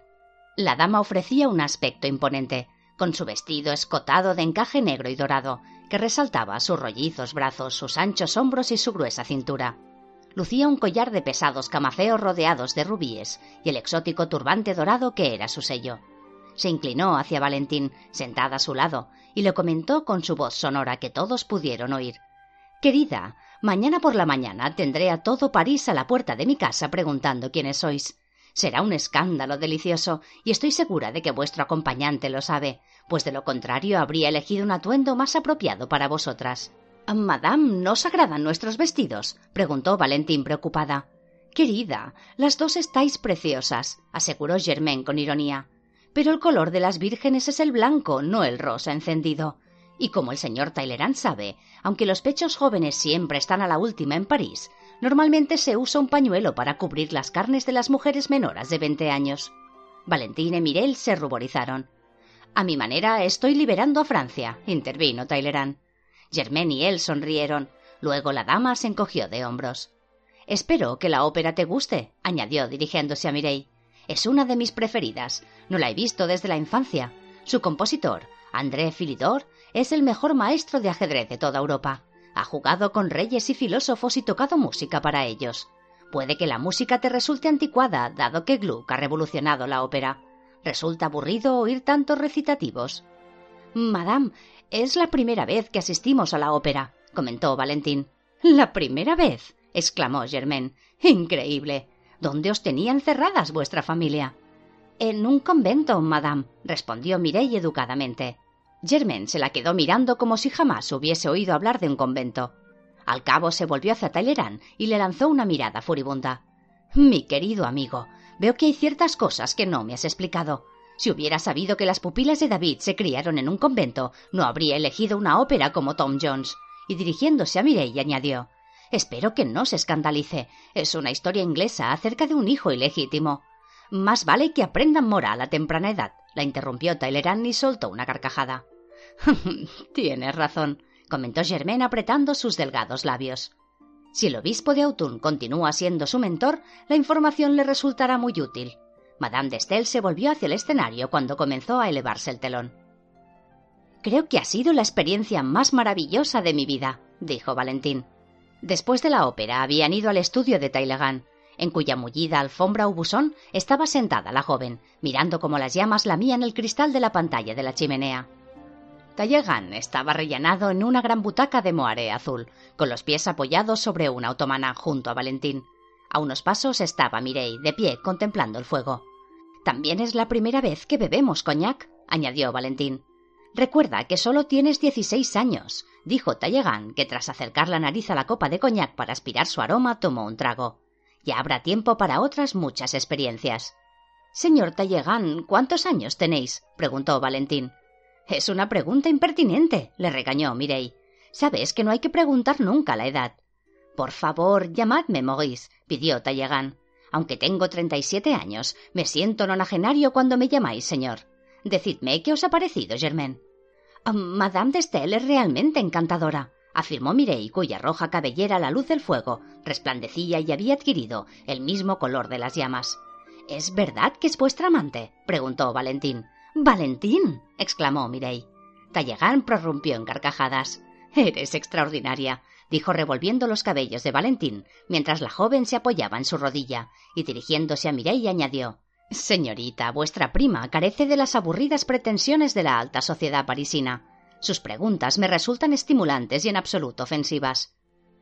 La dama ofrecía un aspecto imponente, con su vestido escotado de encaje negro y dorado, que resaltaba sus rollizos brazos, sus anchos hombros y su gruesa cintura lucía un collar de pesados camaceos rodeados de rubíes y el exótico turbante dorado que era su sello. Se inclinó hacia Valentín, sentada a su lado, y le comentó con su voz sonora que todos pudieron oír. Querida, mañana por la mañana tendré a todo París a la puerta de mi casa preguntando quiénes sois. Será un escándalo delicioso, y estoy segura de que vuestro acompañante lo sabe, pues de lo contrario habría elegido un atuendo más apropiado para vosotras. Madame, ¿no os agradan nuestros vestidos? preguntó Valentín preocupada. Querida, las dos estáis preciosas, aseguró Germain con ironía. Pero el color de las vírgenes es el blanco, no el rosa encendido. Y como el señor Talleyrand sabe, aunque los pechos jóvenes siempre están a la última en París, normalmente se usa un pañuelo para cubrir las carnes de las mujeres menores de veinte años. Valentín y Mirel se ruborizaron. A mi manera estoy liberando a Francia, intervino Talleyrand. Germain y él sonrieron. Luego la dama se encogió de hombros. Espero que la ópera te guste, añadió dirigiéndose a Mireille. Es una de mis preferidas. No la he visto desde la infancia. Su compositor, André Philidor, es el mejor maestro de ajedrez de toda Europa. Ha jugado con reyes y filósofos y tocado música para ellos. Puede que la música te resulte anticuada, dado que Gluck ha revolucionado la ópera. Resulta aburrido oír tantos recitativos. Madame, es la primera vez que asistimos a la ópera, comentó Valentín. La primera vez, exclamó Germain. Increíble. ¿Dónde os tenía encerradas vuestra familia? En un convento, madame, respondió Mireille educadamente. Germain se la quedó mirando como si jamás hubiese oído hablar de un convento. Al cabo se volvió hacia Talleyrand y le lanzó una mirada furibunda. Mi querido amigo, veo que hay ciertas cosas que no me has explicado. Si hubiera sabido que las pupilas de David se criaron en un convento, no habría elegido una ópera como Tom Jones. Y dirigiéndose a Mireille añadió Espero que no se escandalice. Es una historia inglesa acerca de un hijo ilegítimo. Más vale que aprendan moral a temprana edad, la interrumpió Talleyrand y soltó una carcajada. *laughs* Tienes razón, comentó Germain apretando sus delgados labios. Si el obispo de Autun continúa siendo su mentor, la información le resultará muy útil. Madame de Stael se volvió hacia el escenario cuando comenzó a elevarse el telón. Creo que ha sido la experiencia más maravillosa de mi vida, dijo Valentín. Después de la ópera habían ido al estudio de Tailegán, en cuya mullida alfombra o estaba sentada la joven, mirando cómo las llamas lamían el cristal de la pantalla de la chimenea. Tallegan estaba rellenado en una gran butaca de moaré azul, con los pies apoyados sobre una otomana junto a Valentín. A unos pasos estaba Mireille, de pie, contemplando el fuego. También es la primera vez que bebemos coñac, añadió Valentín. Recuerda que solo tienes dieciséis años, dijo Tallegan, que tras acercar la nariz a la copa de coñac para aspirar su aroma tomó un trago. Ya habrá tiempo para otras muchas experiencias. Señor Tallegan, ¿cuántos años tenéis? preguntó Valentín. Es una pregunta impertinente, le regañó Mireille. Sabes que no hay que preguntar nunca la edad. Por favor, llamadme Maurice, pidió Tallegan. Aunque tengo treinta y siete años, me siento nonagenario cuando me llamáis señor. Decidme qué os ha parecido, Germain. Ah, Madame de Stael es realmente encantadora, afirmó Mireille, cuya roja cabellera a la luz del fuego resplandecía y había adquirido el mismo color de las llamas. ¿Es verdad que es vuestra amante? preguntó Valentín. Valentín. exclamó Mireille. Tallegan prorrumpió en carcajadas. Eres extraordinaria, dijo revolviendo los cabellos de Valentín, mientras la joven se apoyaba en su rodilla, y dirigiéndose a Mireille añadió Señorita, vuestra prima carece de las aburridas pretensiones de la alta sociedad parisina. Sus preguntas me resultan estimulantes y en absoluto ofensivas.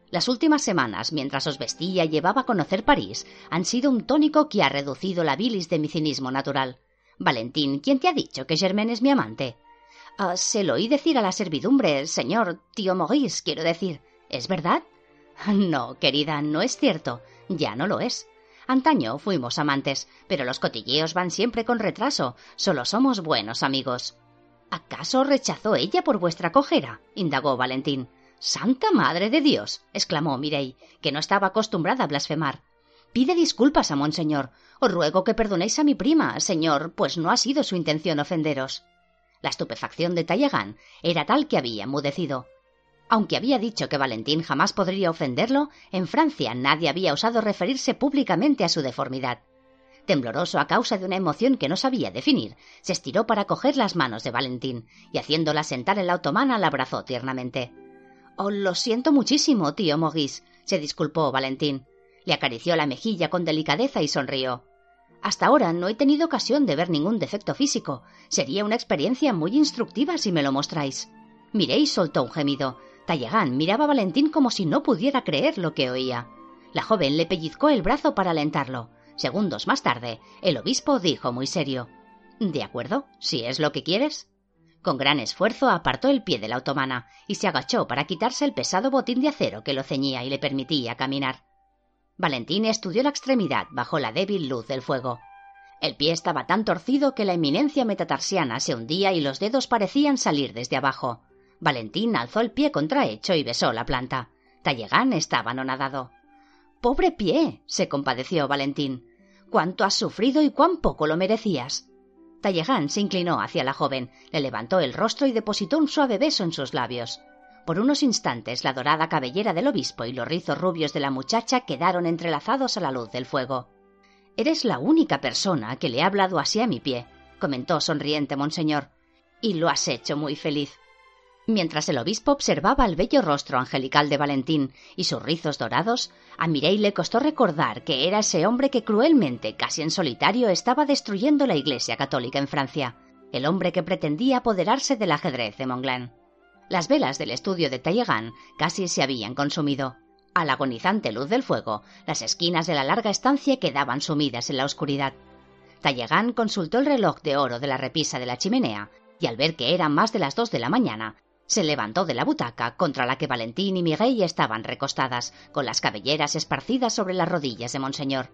Las últimas semanas, mientras os vestía y llevaba a conocer París, han sido un tónico que ha reducido la bilis de mi cinismo natural. Valentín, ¿quién te ha dicho que Germain es mi amante? Ah, se lo oí decir a la servidumbre, señor, tío Maurice, quiero decir. ¿Es verdad? *laughs* No, querida, no es cierto. Ya no lo es. Antaño fuimos amantes, pero los cotilleos van siempre con retraso. Solo somos buenos amigos. ¿Acaso rechazó ella por vuestra cojera? indagó Valentín. Santa Madre de Dios. exclamó Mireille, que no estaba acostumbrada a blasfemar. Pide disculpas a monseñor. Os ruego que perdonéis a mi prima, señor, pues no ha sido su intención ofenderos. La estupefacción de Tallegan era tal que había mudecido. Aunque había dicho que Valentín jamás podría ofenderlo, en Francia nadie había osado referirse públicamente a su deformidad. Tembloroso a causa de una emoción que no sabía definir, se estiró para coger las manos de Valentín y haciéndola sentar en la otomana la abrazó tiernamente. Oh, lo siento muchísimo, tío Maurice, se disculpó Valentín. Le acarició la mejilla con delicadeza y sonrió. Hasta ahora no he tenido ocasión de ver ningún defecto físico. Sería una experiencia muy instructiva si me lo mostráis. Mireis soltó un gemido. Tallegan miraba a Valentín como si no pudiera creer lo que oía. La joven le pellizcó el brazo para alentarlo. Segundos más tarde, el obispo dijo muy serio De acuerdo, si es lo que quieres. Con gran esfuerzo apartó el pie de la otomana y se agachó para quitarse el pesado botín de acero que lo ceñía y le permitía caminar. Valentín estudió la extremidad bajo la débil luz del fuego. El pie estaba tan torcido que la eminencia metatarsiana se hundía y los dedos parecían salir desde abajo. Valentín alzó el pie contrahecho y besó la planta. Tallegán estaba anonadado. Pobre pie. se compadeció Valentín. Cuánto has sufrido y cuán poco lo merecías. Talleyrand se inclinó hacia la joven, le levantó el rostro y depositó un suave beso en sus labios. Por unos instantes la dorada cabellera del obispo y los rizos rubios de la muchacha quedaron entrelazados a la luz del fuego. Eres la única persona que le ha hablado así a mi pie, comentó sonriente Monseñor, y lo has hecho muy feliz. Mientras el obispo observaba el bello rostro angelical de Valentín y sus rizos dorados, a Mireille le costó recordar que era ese hombre que cruelmente, casi en solitario, estaba destruyendo la Iglesia católica en Francia, el hombre que pretendía apoderarse del ajedrez de Monglen. Las velas del estudio de Talleyrand casi se habían consumido. A la agonizante luz del fuego, las esquinas de la larga estancia quedaban sumidas en la oscuridad. Talleyrand consultó el reloj de oro de la repisa de la chimenea y al ver que eran más de las dos de la mañana, se levantó de la butaca contra la que Valentín y Miguel estaban recostadas, con las cabelleras esparcidas sobre las rodillas de Monseñor.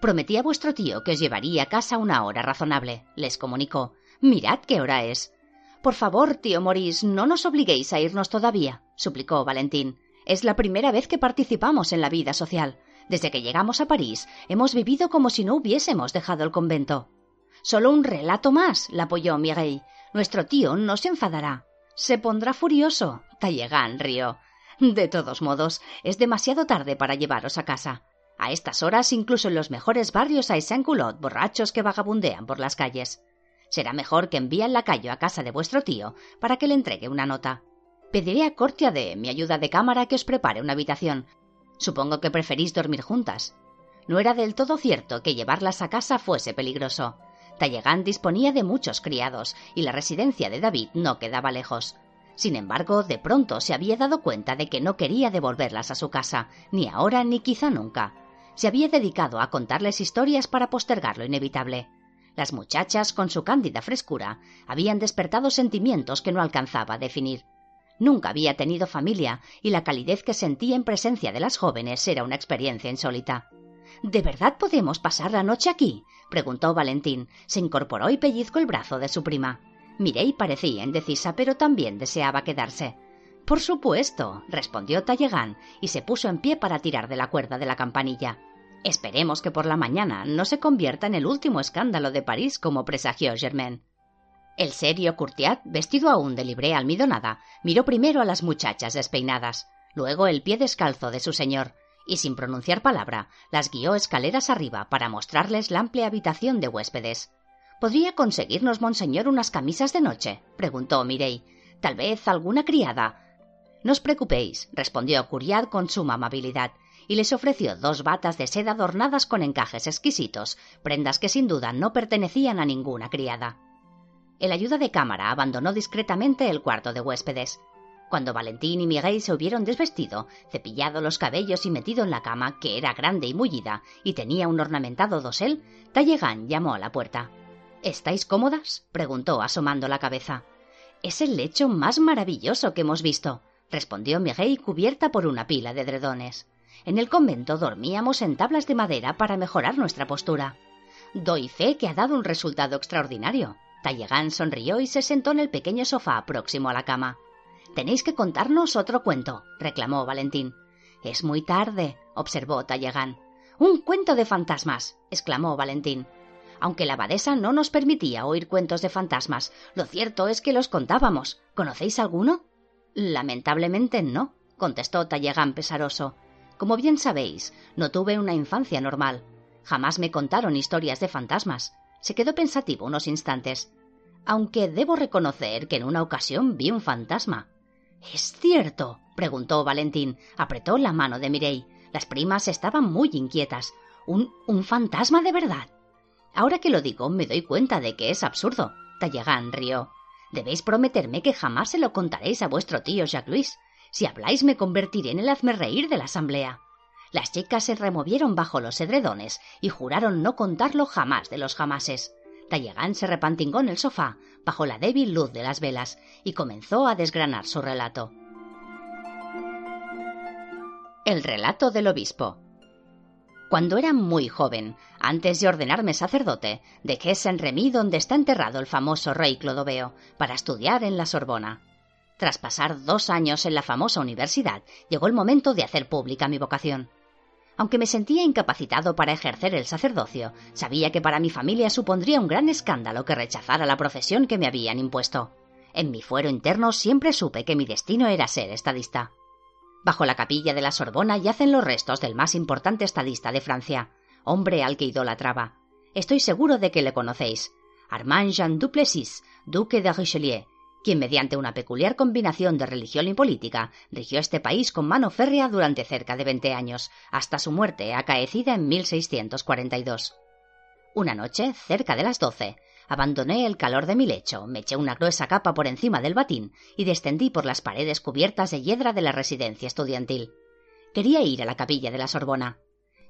Prometí a vuestro tío que os llevaría a casa una hora razonable, les comunicó. Mirad qué hora es. Por favor, tío Morís, no nos obliguéis a irnos todavía, suplicó Valentín. Es la primera vez que participamos en la vida social. Desde que llegamos a París, hemos vivido como si no hubiésemos dejado el convento. Solo un relato más, la apoyó Miguel. Nuestro tío no se enfadará. Se pondrá furioso. Tallegan rió. De todos modos, es demasiado tarde para llevaros a casa. A estas horas, incluso en los mejores barrios hay Saint-Culot borrachos que vagabundean por las calles. Será mejor que envíe el lacayo a casa de vuestro tío para que le entregue una nota. Pediré a Cortia de mi ayuda de cámara que os prepare una habitación. Supongo que preferís dormir juntas. No era del todo cierto que llevarlas a casa fuese peligroso. Talleyrand disponía de muchos criados y la residencia de David no quedaba lejos. Sin embargo, de pronto se había dado cuenta de que no quería devolverlas a su casa, ni ahora ni quizá nunca. Se había dedicado a contarles historias para postergar lo inevitable. Las muchachas, con su cándida frescura, habían despertado sentimientos que no alcanzaba a definir. Nunca había tenido familia y la calidez que sentía en presencia de las jóvenes era una experiencia insólita. ¿De verdad podemos pasar la noche aquí? preguntó Valentín. Se incorporó y pellizcó el brazo de su prima. Mirei parecía indecisa, pero también deseaba quedarse. Por supuesto, respondió Talleyrand y se puso en pie para tirar de la cuerda de la campanilla. Esperemos que por la mañana no se convierta en el último escándalo de París como presagió Germain. El serio Courtiat, vestido aún de libré almidonada, miró primero a las muchachas despeinadas, luego el pie descalzo de su señor, y sin pronunciar palabra las guió escaleras arriba para mostrarles la amplia habitación de huéspedes. ¿Podría conseguirnos, monseñor, unas camisas de noche? preguntó Mirey. Tal vez alguna criada. No os preocupéis, respondió Curiat con suma amabilidad, y les ofreció dos batas de seda adornadas con encajes exquisitos, prendas que sin duda no pertenecían a ninguna criada. El ayuda de cámara abandonó discretamente el cuarto de huéspedes. Cuando Valentín y Miguel se hubieron desvestido, cepillado los cabellos y metido en la cama, que era grande y mullida, y tenía un ornamentado dosel, Talleyrand llamó a la puerta. ¿Estáis cómodas? preguntó, asomando la cabeza. Es el lecho más maravilloso que hemos visto, respondió Miguel cubierta por una pila de dredones. En el convento dormíamos en tablas de madera para mejorar nuestra postura. Doy fe que ha dado un resultado extraordinario. Talleyrand sonrió y se sentó en el pequeño sofá próximo a la cama. Tenéis que contarnos otro cuento, reclamó Valentín. Es muy tarde, observó Talleyrand. Un cuento de fantasmas, exclamó Valentín. Aunque la abadesa no nos permitía oír cuentos de fantasmas, lo cierto es que los contábamos. ¿Conocéis alguno? Lamentablemente no, contestó Talleyrand pesaroso. Como bien sabéis, no tuve una infancia normal. Jamás me contaron historias de fantasmas. Se quedó pensativo unos instantes. Aunque debo reconocer que en una ocasión vi un fantasma. ¿Es cierto? preguntó Valentín. Apretó la mano de Mirey. Las primas estaban muy inquietas. ¿Un, fantasma de verdad? Ahora que lo digo, me doy cuenta de que es absurdo. Talleyrand rió. Debéis prometerme que jamás se lo contaréis a vuestro tío Jacques Louis. Si habláis, me convertiré en el hazme reír de la asamblea. Las chicas se removieron bajo los edredones y juraron no contarlo jamás de los jamases. Talleyrand se repantingó en el sofá, bajo la débil luz de las velas, y comenzó a desgranar su relato. El relato del obispo. Cuando era muy joven, antes de ordenarme sacerdote, dejé Saint-Remy donde está enterrado el famoso rey Clodoveo, para estudiar en la Sorbona. Tras pasar dos años en la famosa universidad, llegó el momento de hacer pública mi vocación. Aunque me sentía incapacitado para ejercer el sacerdocio, sabía que para mi familia supondría un gran escándalo que rechazara la profesión que me habían impuesto. En mi fuero interno siempre supe que mi destino era ser estadista. Bajo la capilla de la Sorbona yacen los restos del más importante estadista de Francia, hombre al que idolatraba. Estoy seguro de que le conocéis. Armand Jean Duplessis, duque de Richelieu, quien mediante una peculiar combinación de religión y política rigió este país con mano férrea durante cerca de veinte años, hasta su muerte acaecida en 1642. Una noche, cerca de las doce, abandoné el calor de mi lecho, me eché una gruesa capa por encima del batín y descendí por las paredes cubiertas de hiedra de la residencia estudiantil. Quería ir a la capilla de la Sorbona.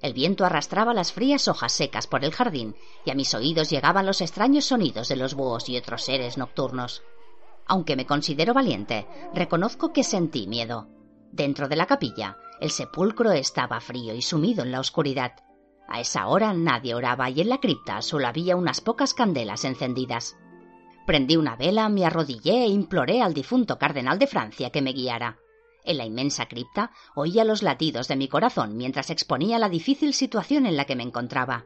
El viento arrastraba las frías hojas secas por el jardín y a mis oídos llegaban los extraños sonidos de los búhos y otros seres nocturnos. Aunque me considero valiente, reconozco que sentí miedo. Dentro de la capilla, el sepulcro estaba frío y sumido en la oscuridad. A esa hora nadie oraba y en la cripta solo había unas pocas candelas encendidas. Prendí una vela, me arrodillé e imploré al difunto cardenal de Francia que me guiara. En la inmensa cripta oía los latidos de mi corazón mientras exponía la difícil situación en la que me encontraba.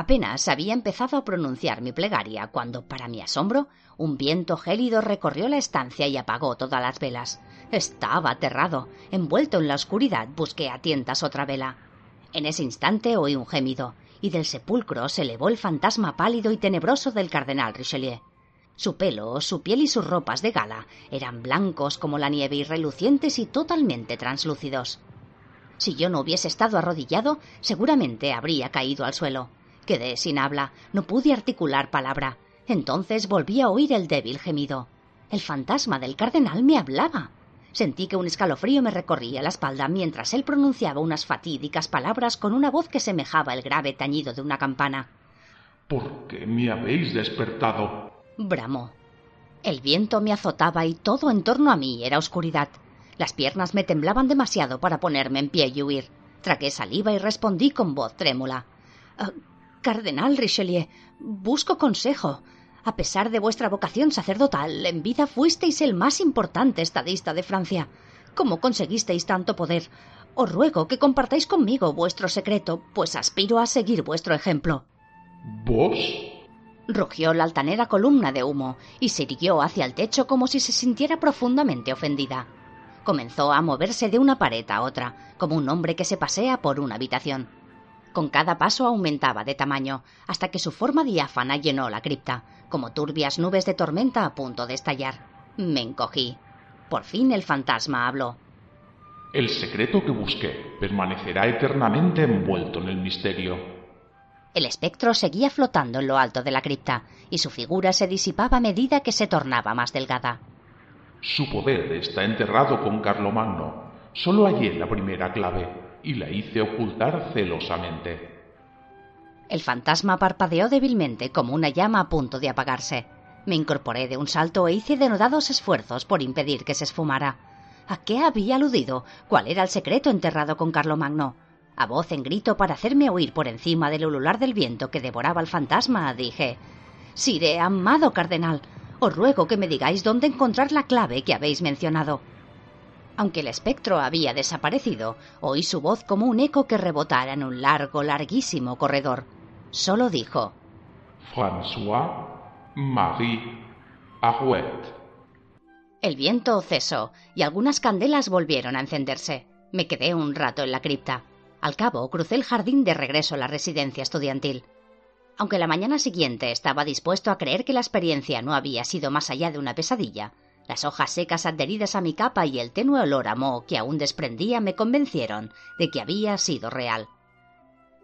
Apenas había empezado a pronunciar mi plegaria cuando, para mi asombro, un viento gélido recorrió la estancia y apagó todas las velas. Estaba aterrado. Envuelto en la oscuridad, busqué a tientas otra vela. En ese instante oí un gemido, y del sepulcro se elevó el fantasma pálido y tenebroso del cardenal Richelieu. Su pelo, su piel y sus ropas de gala eran blancos como la nieve y relucientes y totalmente translúcidos. Si yo no hubiese estado arrodillado, seguramente habría caído al suelo. Quedé sin habla, no pude articular palabra. Entonces volví a oír el débil gemido. El fantasma del cardenal me hablaba. Sentí que un escalofrío me recorría la espalda mientras él pronunciaba unas fatídicas palabras con una voz que semejaba el grave tañido de una campana. ¿Por qué me habéis despertado? bramó. El viento me azotaba y todo en torno a mí era oscuridad. Las piernas me temblaban demasiado para ponerme en pie y huir. Traqué saliva y respondí con voz trémula. Cardenal Richelieu, busco consejo. A pesar de vuestra vocación sacerdotal, en vida fuisteis el más importante estadista de Francia. ¿Cómo conseguisteis tanto poder? Os ruego que compartáis conmigo vuestro secreto, pues aspiro a seguir vuestro ejemplo. ¿Vos? Rugió la altanera columna de humo y se irguió hacia el techo como si se sintiera profundamente ofendida. Comenzó a moverse de una pared a otra, como un hombre que se pasea por una habitación. Con cada paso aumentaba de tamaño, hasta que su forma diáfana llenó la cripta, como turbias nubes de tormenta a punto de estallar. Me encogí. Por fin el fantasma habló. El secreto que busqué permanecerá eternamente envuelto en el misterio. El espectro seguía flotando en lo alto de la cripta, y su figura se disipaba a medida que se tornaba más delgada. Su poder está enterrado con Carlomagno. Solo hallé la primera clave y la hice ocultar celosamente. El fantasma parpadeó débilmente como una llama a punto de apagarse. Me incorporé de un salto e hice denodados esfuerzos por impedir que se esfumara. ¿A qué había aludido? ¿Cuál era el secreto enterrado con Carlomagno? A voz en grito para hacerme oír por encima del ulular del viento que devoraba al fantasma, dije Sire, amado cardenal, os ruego que me digáis dónde encontrar la clave que habéis mencionado. Aunque el espectro había desaparecido, oí su voz como un eco que rebotara en un largo, larguísimo corredor. Solo dijo François Marie Arouet. El viento cesó y algunas candelas volvieron a encenderse. Me quedé un rato en la cripta. Al cabo, crucé el jardín de regreso a la residencia estudiantil. Aunque la mañana siguiente estaba dispuesto a creer que la experiencia no había sido más allá de una pesadilla, las hojas secas adheridas a mi capa y el tenue olor a moho que aún desprendía me convencieron de que había sido real.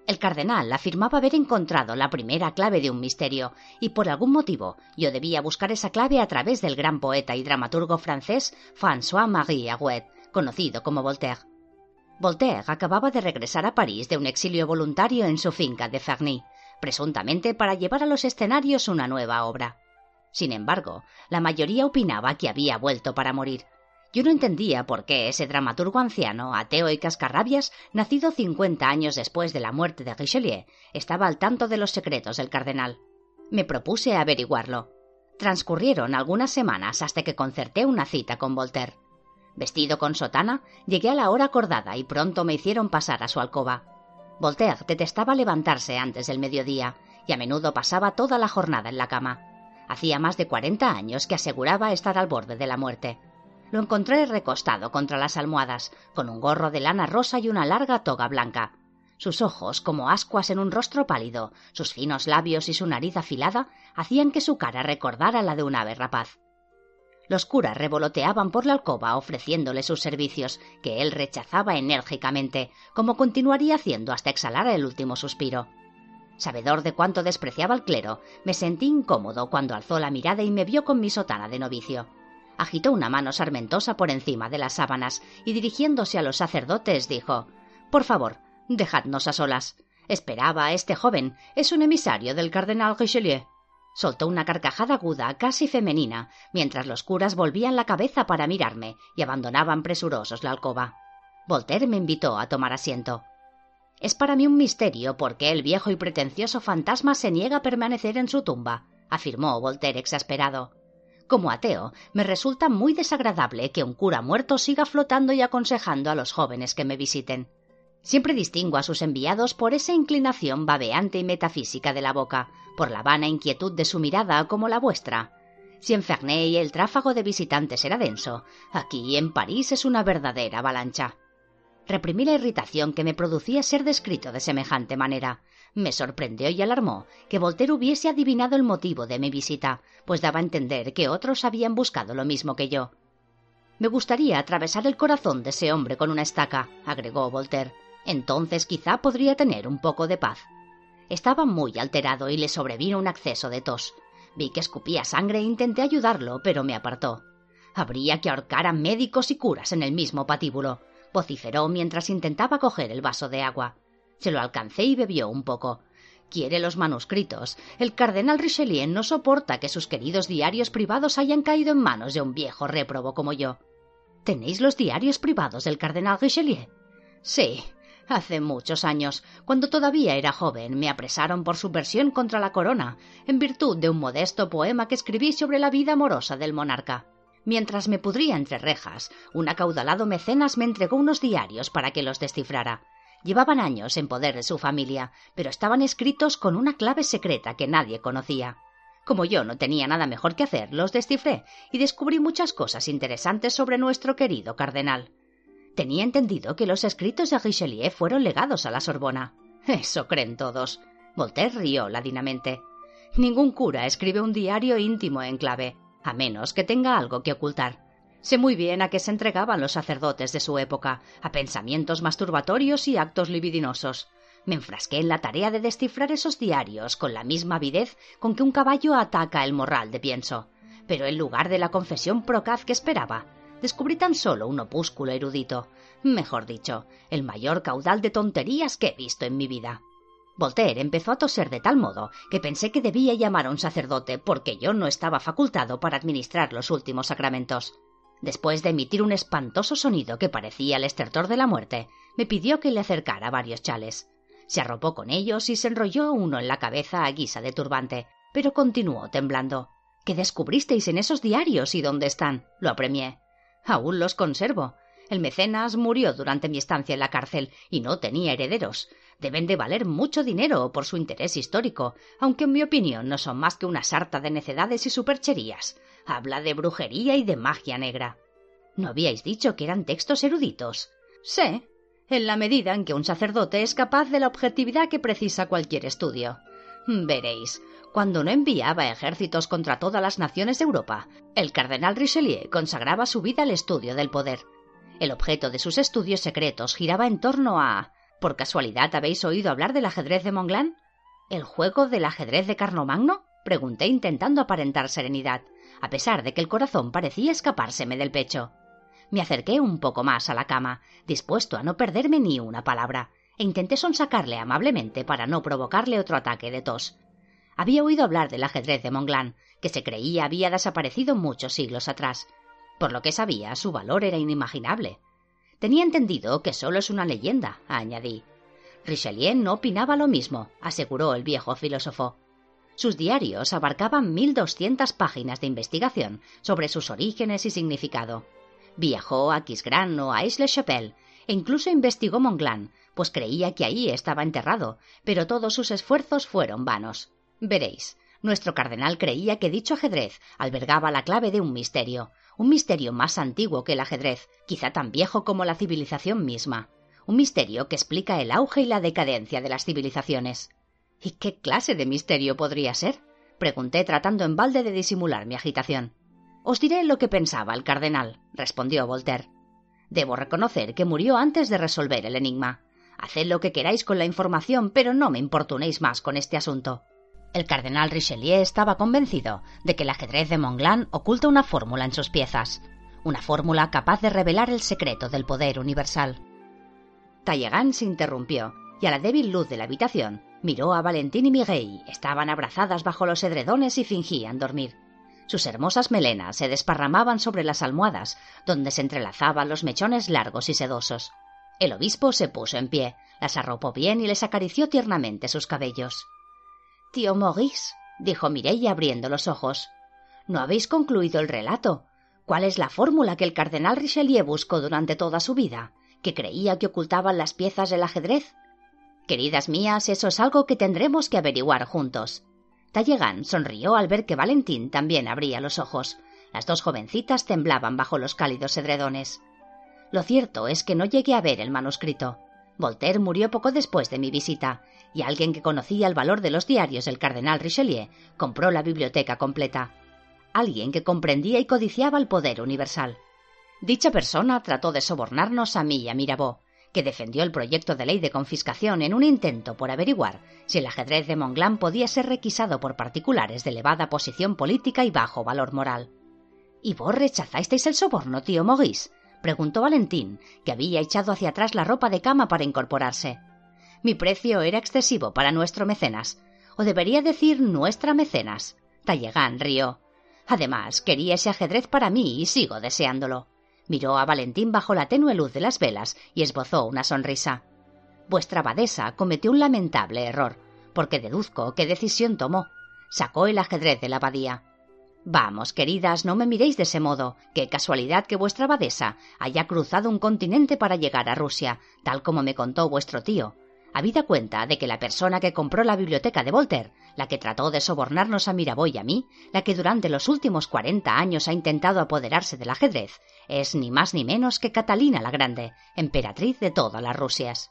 El cardenal afirmaba haber encontrado la primera clave de un misterio, y por algún motivo yo debía buscar esa clave a través del gran poeta y dramaturgo francés François-Marie Arouet, conocido como Voltaire. Voltaire acababa de regresar a París de un exilio voluntario en su finca de Ferny, presuntamente para llevar a los escenarios una nueva obra. Sin embargo, la mayoría opinaba que había vuelto para morir. Yo no entendía por qué ese dramaturgo anciano, ateo y cascarrabias, nacido cincuenta años después de la muerte de Richelieu, estaba al tanto de los secretos del cardenal. Me propuse averiguarlo. Transcurrieron algunas semanas hasta que concerté una cita con Voltaire. Vestido con sotana, llegué a la hora acordada y pronto me hicieron pasar a su alcoba. Voltaire detestaba levantarse antes del mediodía y a menudo pasaba toda la jornada en la cama. Hacía más de cuarenta años que aseguraba estar al borde de la muerte. Lo encontré recostado contra las almohadas, con un gorro de lana rosa y una larga toga blanca. Sus ojos, como ascuas en un rostro pálido, sus finos labios y su nariz afilada, hacían que su cara recordara la de un ave rapaz. Los curas revoloteaban por la alcoba ofreciéndole sus servicios, que él rechazaba enérgicamente, como continuaría haciendo hasta exhalar el último suspiro. Sabedor de cuánto despreciaba el clero, me sentí incómodo cuando alzó la mirada y me vio con mi sotana de novicio. Agitó una mano sarmentosa por encima de las sábanas y dirigiéndose a los sacerdotes dijo Por favor, dejadnos a solas. Esperaba a este joven. Es un emisario del cardenal Richelieu. Soltó una carcajada aguda, casi femenina, mientras los curas volvían la cabeza para mirarme y abandonaban presurosos la alcoba. Voltaire me invitó a tomar asiento. Es para mí un misterio por qué el viejo y pretencioso fantasma se niega a permanecer en su tumba, afirmó Voltaire exasperado. Como ateo, me resulta muy desagradable que un cura muerto siga flotando y aconsejando a los jóvenes que me visiten. Siempre distingo a sus enviados por esa inclinación babeante y metafísica de la boca, por la vana inquietud de su mirada como la vuestra. Si en Ferney el tráfago de visitantes era denso, aquí en París es una verdadera avalancha. Reprimí la irritación que me producía ser descrito de semejante manera. Me sorprendió y alarmó que Voltaire hubiese adivinado el motivo de mi visita, pues daba a entender que otros habían buscado lo mismo que yo. Me gustaría atravesar el corazón de ese hombre con una estaca, agregó Voltaire. Entonces quizá podría tener un poco de paz. Estaba muy alterado y le sobrevino un acceso de tos. Vi que escupía sangre e intenté ayudarlo, pero me apartó. Habría que ahorcar a médicos y curas en el mismo patíbulo, vociferó mientras intentaba coger el vaso de agua. Se lo alcancé y bebió un poco. Quiere los manuscritos. El cardenal Richelieu no soporta que sus queridos diarios privados hayan caído en manos de un viejo réprobo como yo. ¿Tenéis los diarios privados del cardenal Richelieu? Sí, Hace muchos años, cuando todavía era joven, me apresaron por subversión contra la corona, en virtud de un modesto poema que escribí sobre la vida amorosa del monarca. Mientras me pudría entre rejas, un acaudalado mecenas me entregó unos diarios para que los descifrara. Llevaban años en poder de su familia, pero estaban escritos con una clave secreta que nadie conocía. Como yo no tenía nada mejor que hacer, los descifré y descubrí muchas cosas interesantes sobre nuestro querido cardenal. Tenía entendido que los escritos de Richelieu fueron legados a la Sorbona. Eso creen todos. Voltaire rió ladinamente. Ningún cura escribe un diario íntimo en clave, a menos que tenga algo que ocultar. Sé muy bien a qué se entregaban los sacerdotes de su época, a pensamientos masturbatorios y actos libidinosos. Me enfrasqué en la tarea de descifrar esos diarios con la misma avidez con que un caballo ataca el morral de pienso. Pero en lugar de la confesión procaz que esperaba, descubrí tan solo un opúsculo erudito, mejor dicho, el mayor caudal de tonterías que he visto en mi vida. Voltaire empezó a toser de tal modo que pensé que debía llamar a un sacerdote porque yo no estaba facultado para administrar los últimos sacramentos. Después de emitir un espantoso sonido que parecía el estertor de la muerte, me pidió que le acercara varios chales. Se arropó con ellos y se enrolló uno en la cabeza a guisa de turbante, pero continuó temblando. ¿Qué descubristeis en esos diarios y dónde están? lo apremié. Aún los conservo. El mecenas murió durante mi estancia en la cárcel y no tenía herederos. Deben de valer mucho dinero por su interés histórico, aunque en mi opinión no son más que una sarta de necedades y supercherías. Habla de brujería y de magia negra. ¿No habíais dicho que eran textos eruditos? Sé, en la medida en que un sacerdote es capaz de la objetividad que precisa cualquier estudio. Veréis, cuando no enviaba ejércitos contra todas las naciones de Europa, el cardenal Richelieu consagraba su vida al estudio del poder. El objeto de sus estudios secretos giraba en torno a. ¿Por casualidad habéis oído hablar del ajedrez de Monglán? ¿El juego del ajedrez de Carlomagno? pregunté intentando aparentar serenidad, a pesar de que el corazón parecía escapárseme del pecho. Me acerqué un poco más a la cama, dispuesto a no perderme ni una palabra, e intenté sonsacarle amablemente para no provocarle otro ataque de tos. Había oído hablar del ajedrez de Monglán, que se creía había desaparecido muchos siglos atrás. Por lo que sabía, su valor era inimaginable. Tenía entendido que solo es una leyenda, añadí. Richelieu no opinaba lo mismo, aseguró el viejo filósofo. Sus diarios abarcaban mil doscientas páginas de investigación sobre sus orígenes y significado. Viajó a Quisgrán o a Aix-le-Chapelle e incluso investigó Monglán, pues creía que ahí estaba enterrado, pero todos sus esfuerzos fueron vanos. Veréis, nuestro cardenal creía que dicho ajedrez albergaba la clave de un misterio, un misterio más antiguo que el ajedrez, quizá tan viejo como la civilización misma, un misterio que explica el auge y la decadencia de las civilizaciones. ¿Y qué clase de misterio podría ser? pregunté tratando en balde de disimular mi agitación. Os diré lo que pensaba el cardenal, respondió Voltaire. Debo reconocer que murió antes de resolver el enigma. Haced lo que queráis con la información, pero no me importunéis más con este asunto. El cardenal Richelieu estaba convencido de que el ajedrez de Monglán oculta una fórmula en sus piezas, una fórmula capaz de revelar el secreto del poder universal. Talleyrand se interrumpió y a la débil luz de la habitación miró a Valentín y Miguel. Estaban abrazadas bajo los edredones y fingían dormir. Sus hermosas melenas se desparramaban sobre las almohadas, donde se entrelazaban los mechones largos y sedosos. El obispo se puso en pie, las arropó bien y les acarició tiernamente sus cabellos. Tío Maurice, dijo Mireille abriendo los ojos. No habéis concluido el relato. ¿Cuál es la fórmula que el cardenal Richelieu buscó durante toda su vida? ¿Que creía que ocultaban las piezas del ajedrez? Queridas mías, eso es algo que tendremos que averiguar juntos. Tallegan sonrió al ver que Valentín también abría los ojos. Las dos jovencitas temblaban bajo los cálidos edredones. Lo cierto es que no llegué a ver el manuscrito. Voltaire murió poco después de mi visita, y alguien que conocía el valor de los diarios del cardenal Richelieu compró la biblioteca completa. Alguien que comprendía y codiciaba el poder universal. Dicha persona trató de sobornarnos a mí y a Mirabeau, que defendió el proyecto de ley de confiscación en un intento por averiguar si el ajedrez de Monglán podía ser requisado por particulares de elevada posición política y bajo valor moral. ¿Y vos rechazasteis el soborno, tío Maurice? Preguntó Valentín, que había echado hacia atrás la ropa de cama para incorporarse. Mi precio era excesivo para nuestro mecenas, o debería decir nuestra mecenas. Tallegán rió. Además, quería ese ajedrez para mí y sigo deseándolo. Miró a Valentín bajo la tenue luz de las velas y esbozó una sonrisa. Vuestra abadesa cometió un lamentable error, porque deduzco qué decisión tomó. Sacó el ajedrez de la abadía. Vamos, queridas, no me miréis de ese modo. Qué casualidad que vuestra abadesa haya cruzado un continente para llegar a Rusia, tal como me contó vuestro tío. Habida cuenta de que la persona que compró la biblioteca de Voltaire, la que trató de sobornarnos a Mirabeau y a mí, la que durante los últimos cuarenta años ha intentado apoderarse del ajedrez, es ni más ni menos que Catalina la Grande, emperatriz de todas las Rusias.